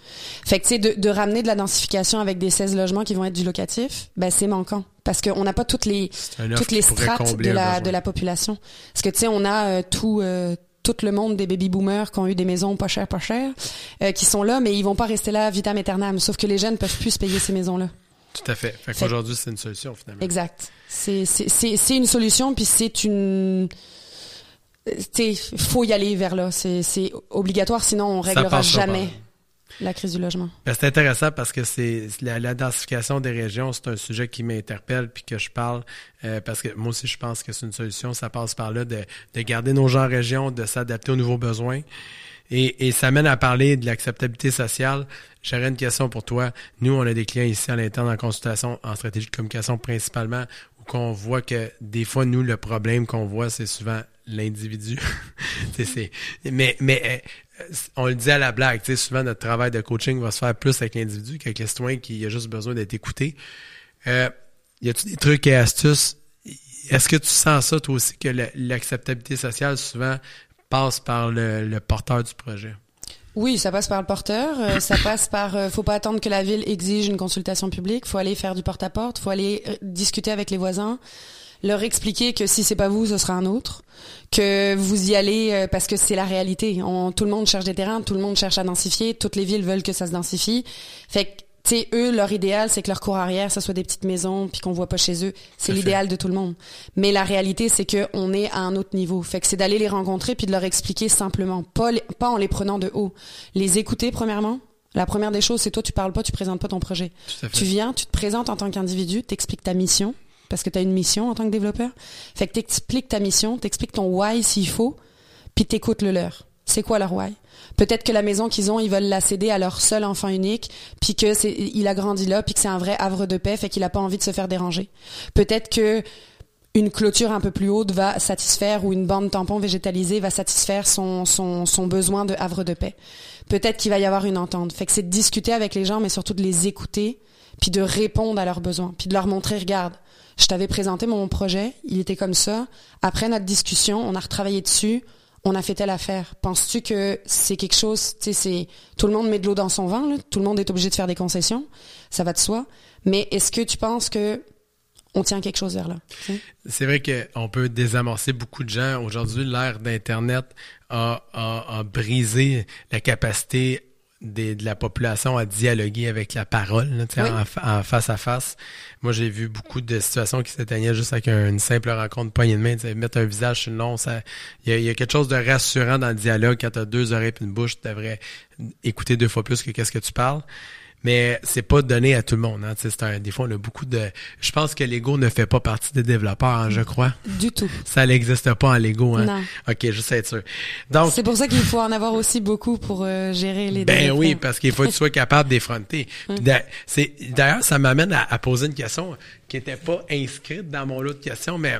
Fait que, tu sais, de, de, ramener de la densification avec des 16 logements qui vont être du locatif, ben, c'est manquant. Parce qu'on n'a pas toutes les, toutes les strates de la, de la population. Parce que, tu sais, on a euh, tout, euh, tout le monde des baby boomers qui ont eu des maisons pas chères, pas chères, euh, qui sont là, mais ils vont pas rester là vitam aeternam. Sauf que les jeunes peuvent plus se payer ces maisons-là.
Tout à fait. Fait qu'aujourd'hui, c'est une solution, finalement.
Exact. C'est, c'est, c'est une solution, puis c'est une il faut y aller vers là. C'est obligatoire, sinon on réglera jamais la crise du logement.
Ben, c'est intéressant parce que c'est la, densification des régions, c'est un sujet qui m'interpelle puis que je parle euh, parce que moi aussi je pense que c'est une solution. Ça passe par là de, de garder nos gens en région, de s'adapter aux nouveaux besoins. Et, et, ça mène à parler de l'acceptabilité sociale. J'aurais une question pour toi. Nous, on a des clients ici à l'interne en consultation, en stratégie de communication principalement, où qu'on voit que des fois, nous, le problème qu'on voit, c'est souvent l'individu. *laughs* mais mais euh, on le dit à la blague, souvent notre travail de coaching va se faire plus avec l'individu qu'avec le citoyen qui a juste besoin d'être écouté. Euh, y a-tu des trucs et astuces? Est-ce que tu sens ça toi aussi que l'acceptabilité sociale souvent passe par le, porteur du projet?
Oui, ça passe par le porteur. Euh, ça *coughs* passe par. Euh, faut pas attendre que la ville exige une consultation publique. Faut aller faire du porte-à-porte. -porte, faut aller discuter avec les voisins leur expliquer que si c'est pas vous, ce sera un autre, que vous y allez euh, parce que c'est la réalité. On, tout le monde cherche des terrains, tout le monde cherche à densifier, toutes les villes veulent que ça se densifie. Fait que tu sais, eux, leur idéal, c'est que leur cour arrière, ça soit des petites maisons, puis qu'on voit pas chez eux. C'est l'idéal de tout le monde. Mais la réalité, c'est que on est à un autre niveau. Fait que c'est d'aller les rencontrer puis de leur expliquer simplement, pas, pas en les prenant de haut. Les écouter premièrement. La première des choses, c'est toi, tu parles pas, tu présentes pas ton projet. Tu viens, tu te présentes en tant qu'individu, t'expliques ta mission, parce que tu as une mission en tant que développeur. Fait que t'expliques ta mission, t'expliques ton why s'il faut, puis t'écoutes le leur. C'est quoi leur why? Peut-être que la maison qu'ils ont, ils veulent la céder à leur seul enfant unique, puis que c'est, il a grandi là, puis que c'est un vrai havre de paix, fait qu'il a pas envie de se faire déranger. Peut-être que une clôture un peu plus haute va satisfaire ou une bande tampon végétalisée va satisfaire son, son, son besoin de havre de paix. Peut-être qu'il va y avoir une entente. Fait que c'est de discuter avec les gens, mais surtout de les écouter, puis de répondre à leurs besoins, puis de leur montrer, regarde, je t'avais présenté mon projet, il était comme ça. Après notre discussion, on a retravaillé dessus, on a fait telle affaire. Penses-tu que c'est quelque chose, tu sais, c'est tout le monde met de l'eau dans son vin, tout le monde est obligé de faire des concessions, ça va de soi. Mais est-ce que tu penses que on tient quelque chose vers là.
C'est vrai qu'on peut désamorcer beaucoup de gens. Aujourd'hui, l'ère d'Internet a, a, brisé la capacité de la population à dialoguer avec la parole, en, face à face. Moi, j'ai vu beaucoup de situations qui s'éteignaient juste avec une simple rencontre poignée de main. Mettre un visage sur le nom, ça, il y, a, quelque chose de rassurant dans le dialogue. Quand tu as deux oreilles et une bouche, tu devrais écouter deux fois plus que qu'est-ce que tu parles mais c'est pas donné à tout le monde. Hein. C'est un, des fois, on a beaucoup de. Je pense que l'ego ne fait pas partie des développeurs, hein, je crois.
Du tout.
Ça n'existe pas en Lego. Hein. Non. Ok, juste être sûr.
Donc. C'est pour ça qu'il faut en avoir aussi beaucoup pour euh, gérer les.
Ben oui, parce qu'il faut que tu sois capable d'effronter. C'est d'ailleurs, ça m'amène à, poser une question qui n'était pas inscrite dans mon lot de questions, mais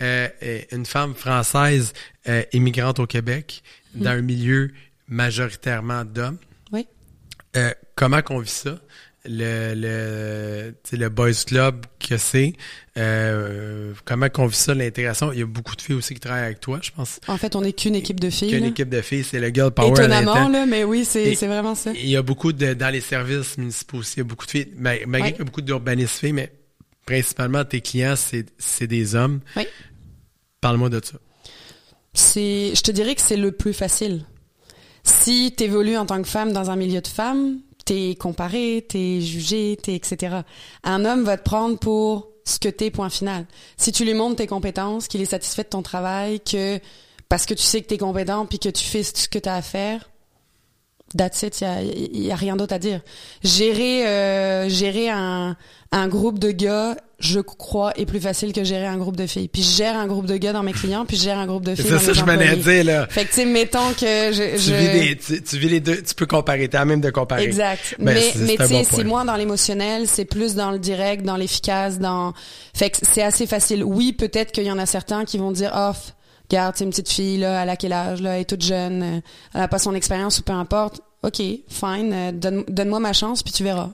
euh, euh une femme française euh, immigrante au Québec dans un milieu majoritairement d'hommes. Euh, comment qu'on vit ça? Le, le, le boys club que c'est, euh, comment qu'on vit ça, l'intégration? Il y a beaucoup de filles aussi qui travaillent avec toi, je pense.
En fait, on n'est qu'une équipe de filles.
Qu'une équipe de filles, c'est le girl power.
Étonnamment, là, mais oui, c'est vraiment ça.
Il y a beaucoup de, dans les services municipaux aussi, il y a beaucoup de filles, malgré qu'il y a beaucoup d'urbanistes filles, mais principalement tes clients, c'est des hommes.
Oui.
Parle-moi de ça.
C'est, je te dirais que c'est le plus facile si tu évolues en tant que femme dans un milieu de femmes, t'es comparé, t'es jugé, t'es etc. Un homme va te prendre pour ce que t'es, point final. Si tu lui montres tes compétences, qu'il est satisfait de ton travail, que parce que tu sais que t'es compétent puis que tu fais ce que t'as à faire, that's it, il y a, rien d'autre à dire. Gérer, euh, gérer un, un groupe de gars, je crois, est plus facile que gérer un groupe de filles. Puis je gère un groupe de gars dans mes clients, puis je gère un groupe de filles
C'est ça que je venais dire, là.
Fait que, tu sais, mettons que je...
Tu, Vis les, tu, vis les deux, tu peux comparer, t'es à même de comparer.
Exact. Ben, mais, mais tu sais, c'est moins dans l'émotionnel, c'est plus dans le direct, dans l'efficace, dans... Fait que c'est assez facile. Oui, peut-être qu'il y en a certains qui vont dire, off, oh, regarde, c'est une petite fille, là, elle a quel âge, là, elle est toute jeune, euh, elle a pas son expérience ou peu importe. OK, fine, euh, donne, donne-moi ma chance, puis tu verras.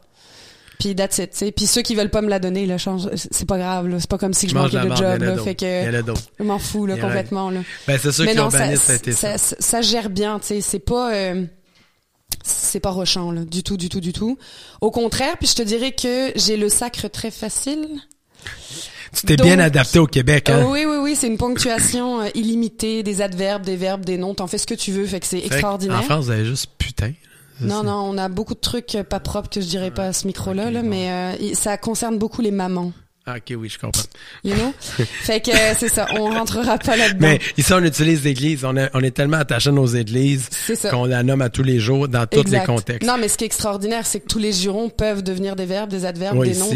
Puis that's it. Puis ceux qui veulent pas me la donner, là, change, c'est pas grave, là. C'est pas comme si je manquais de job, là. Fait que, je m'en fous, là, complètement, là.
Ben, c'est sûr
Mais
que
non, ça,
l'urbaniste, ça a été ça.
ça, ça, ça gère bien, tu sais. C'est pas, euh, c'est pas rochant, là. Du tout, du tout, du tout. Au contraire, puis je te dirais que j'ai le sacre très facile.
Tu t'es bien adapté au Québec, hein?
Oui, oui, oui, c'est une ponctuation euh, illimitée, des adverbes, des verbes, des noms. T'en fais ce que tu veux, fait que c'est extraordinaire.
En France, vous avez juste putain.
Non, non, on a beaucoup de trucs euh, pas propres que je dirais pas à ce micro-là, là, mais euh, ça concerne beaucoup les mamans.
Ah, ok, oui, je comprends.
You know? *laughs* fait que euh, c'est ça, on rentrera pas là-dedans.
Mais ici, on utilise l'église. On, est- on est tellement attaché à nos églises qu'on la nomme à tous les jours, dans tous les contextes.
Non, mais ce qui est extraordinaire, c'est que tous les jurons peuvent devenir des verbes, des adverbes,
Oui,
des noms.
on,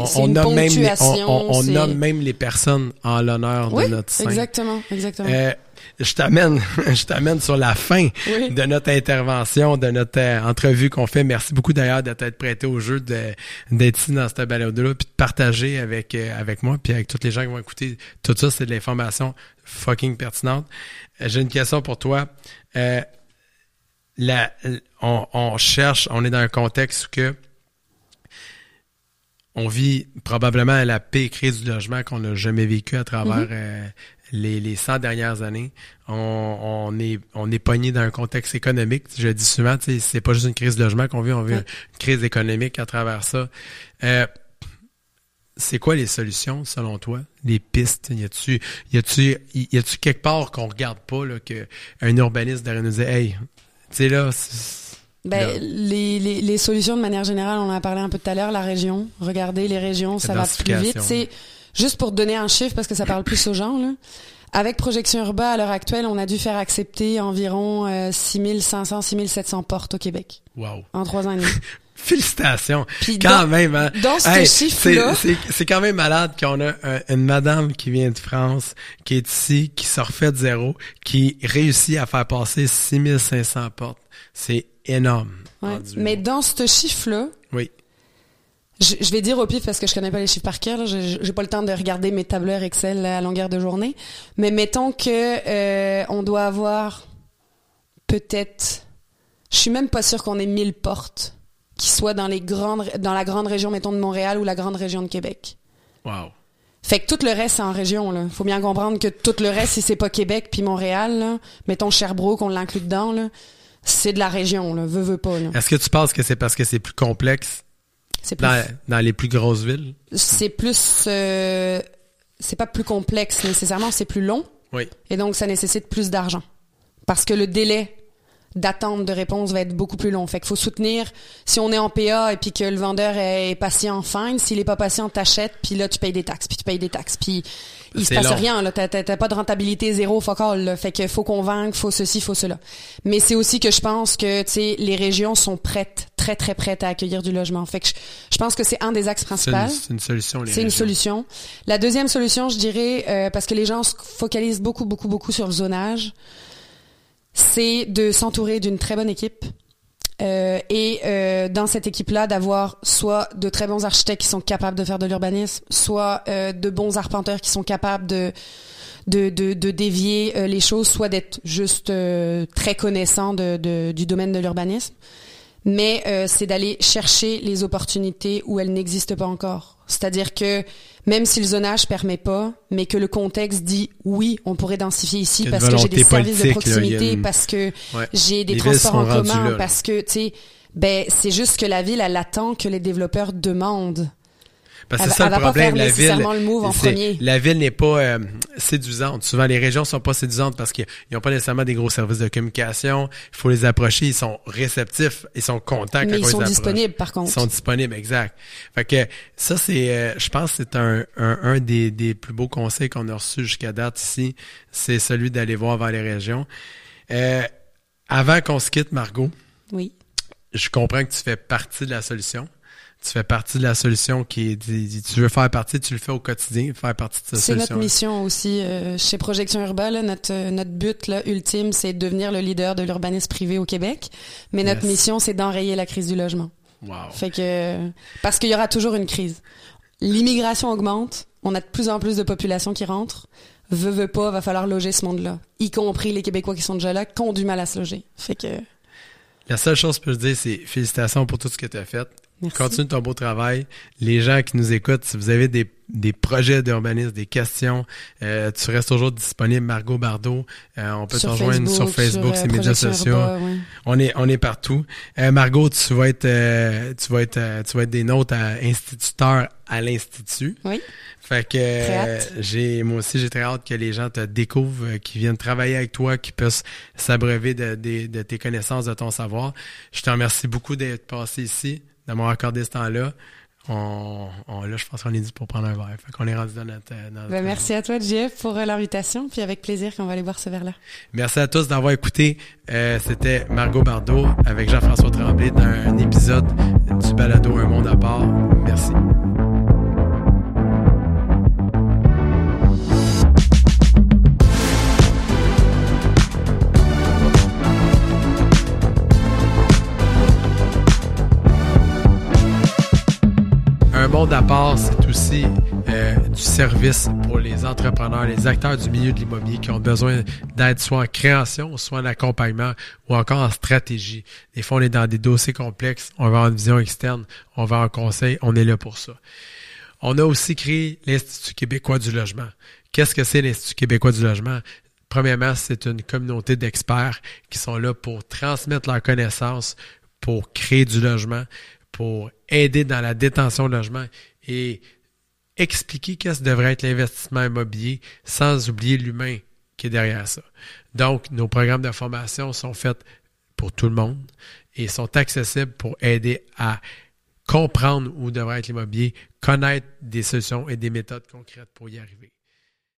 on-
c'est
on
une
nomme même les, on, nomme même personnes en l'honneur
Oui,
de notre saint.
exactement, exactement.
Euh, je t'amène, *laughs* je t'amène sur la fin
Oui.
de notre intervention, de notre euh, entrevue qu'on fait. Merci beaucoup d'ailleurs de t'être prêté au jeu, d'être ici dans cette balade-là, puis de partager avec euh, avec moi, puis avec tous les gens qui vont écouter. Tout ça, c'est de l'information fucking pertinente. Euh, J'ai une question pour toi. Euh, la, on, on cherche, on est dans un contexte où que on vit probablement la pire crise du logement qu'on a jamais vécu à travers euh, les, les 100 dernières années. On, on est on est pogné dans un contexte économique. Je dis souvent, c'est pas juste une crise de logement qu'on vit, on vit une crise économique à travers ça. Euh, c'est quoi les solutions selon toi, les pistes? Y a-tu y a-tu y a-tu quelque part qu'on regarde pas là que un urbaniste devrait nous dire hey, tu sais là,
Ben, les, les, les solutions de manière générale, on en a parlé un peu tout à l'heure, la région. Regardez les régions, ça va plus vite. C'est juste pour donner un chiffre parce que ça parle plus aux gens. Là. Avec Projection Urba, à l'heure actuelle, on a dû faire accepter environ euh, 6500, 6700 portes au Québec
wow.
en trois ans et demi. *laughs*
Félicitations.
Puis
Quand
dans-
même, hein.
dans ce
Hey,
chiffre-là-
c'est- quand même malade qu'on a un- une madame qui vient de France, qui est ici, qui se refait de zéro, qui réussit à faire passer 6500 portes. C'est énorme.
Ouais. Mais dans ce chiffre-là,
Oui.
Je, je vais dire au pif parce que je connais pas les chiffres par cœur. là. J'ai j'ai pas le temps de regarder mes tableurs Excel à longueur de journée. Mais mettons que euh, on doit avoir peut-être. Je suis même pas sûr qu'on ait 1000 portes qui soient dans les grandes, dans la grande région, mettons de Montréal ou la grande région de Québec.
Wow.
Fait que tout le reste c'est en région là. Faut bien comprendre que tout le reste si c'est pas Québec puis Montréal, là, mettons Sherbrooke on l'inclut dedans là, c'est de la région là, veut veut pas.
Est-ce que tu penses que c'est parce que c'est plus complexe
C'est plus
dans, dans les plus grosses villes?
c'est plus euh, c'est pas plus complexe nécessairement, c'est plus long
Oui.
et donc ça nécessite plus d'argent. Parce que le délai d'attente de réponse va être beaucoup plus long. Fait qu'il faut soutenir si on est en PA et puis que le vendeur est patient, fine. S'il est pas patient, t'achètes, puis là tu payes des taxes, puis tu payes des taxes, puis il se passe
long.
rien là. T'as, pas de rentabilité zéro, fuck all. Là. Fait que faut convaincre, faut ceci, faut cela. Mais c'est aussi que je pense que tu sais les régions sont prêtes, très très prêtes à accueillir du logement. Fait que je, je pense que c'est un des axes principaux.
c'est une solution.
C'est une solution. La deuxième solution, je dirais, euh, parce que les gens se focalisent beaucoup, beaucoup, beaucoup sur le zonage, c'est de s'entourer d'une très bonne équipe. Euh, et euh, dans cette équipe-là, d'avoir soit de très bons architectes qui sont capables de faire de l'urbanisme, soit euh, de bons arpenteurs qui sont capables de de, de, de dévier les choses, soit d'être juste très connaissant de, de- du domaine de l'urbanisme. Mais euh, c'est d'aller chercher les opportunités où elles n'existent pas encore. C'est-à-dire que même si le zonage permet pas, mais que le contexte dit oui, on pourrait densifier ici parce que j'ai des services de
là,
proximité,
une-
parce que
Ouais.
j'ai des
Les
transports en commun,
là, là.
parce que tu sais, ben c'est juste que la ville elle attend que les développeurs demandent.
Parce que c'est ça le problème. La ville,
nécessairement le move en
c'est-
premier.
la ville n'est pas euh, séduisante. Souvent, les régions sont pas séduisantes parce qu'ils n'ont pas nécessairement des gros services de communication. Il faut les approcher. Ils sont réceptifs. Ils sont contents quand
Mais ils sont disponibles par contre.
Ils sont disponibles, exact. Fait que ça, c'est, euh, je pense, que c'est un, un, un des, des plus beaux conseils qu'on a reçus jusqu'à date ici. C'est celui d'aller voir vers les régions. Euh, avant qu'on se quitte, Margot,
Oui.
je comprends que tu fais partie de la solution. Tu fais partie de la solution qui est, tu veux faire partie, tu le fais au quotidien, faire partie de cette
C'est notre
solution.
mission aussi euh, chez Projection Urba. Là, notre, euh, notre but là, ultime, c'est de devenir le leader de l'urbanisme privé au Québec. Mais notre mission, c'est d'enrayer la crise du logement.
Wow.
Fait que parce qu'il y aura toujours une crise. L'immigration augmente, on a de plus en plus de population qui rentre. Veux, veux pas, va falloir loger ce monde-là. Y compris les Québécois qui sont déjà là, qui ont du mal à se loger. Fait que
La seule chose que je peux te dire, c'est félicitations pour tout ce que tu as fait.
Merci.
Continue ton beau travail. Les gens qui nous écoutent, si vous avez des, des projets d'urbanisme, des questions, euh, tu restes toujours disponible, Margot Bardot. Euh, on peut te
Sur
rejoindre sur
Facebook, sur,
ces
euh,
médias sociaux.
Ouais.
On est on est partout. Euh, Margot, tu vas être euh, tu vas être euh, tu vas être des notes à instituteur à l'institut.
Oui.
Fait que euh, j'ai moi aussi j'ai très hâte que les gens te découvrent, euh, qui viennent travailler avec toi, qui puissent s'abreuver de, de, de tes connaissances, de ton savoir. Je te remercie beaucoup d'être passé ici, d'avoir accordé ce temps-là. On, on- là, je pense qu'on est dû pour prendre un verre. Fait qu'on est rendu dans notre. euh, dans notre-
Ben, merci à toi, Jeff, pour euh, l'invitation. Puis avec plaisir qu'on va aller boire ce verre-là.
Merci à tous d'avoir écouté. Euh, C'était Margot Bardot avec Jean-François Tremblay dans un épisode du balado Un monde à part. Merci. Un monde à part, c'est aussi euh, du service pour les entrepreneurs, les acteurs du milieu de l'immobilier qui ont besoin d'aide soit en création, soit en accompagnement ou encore en stratégie. Des fois, on est dans des dossiers complexes, on va en vision externe, on va en conseil, on est là pour ça. On a aussi créé l'Institut québécois du logement. Qu'est-ce que c'est l'Institut québécois du logement? Premièrement, c'est une communauté d'experts qui sont là pour transmettre leurs connaissances, pour créer du logement, pour aider dans la détention de logement et expliquer qu'est-ce que devrait être l'investissement immobilier sans oublier l'humain qui est derrière ça. Donc, nos programmes de formation sont faits pour tout le monde et sont accessibles pour aider à comprendre où devrait être l'immobilier, connaître des solutions et des méthodes concrètes pour y arriver.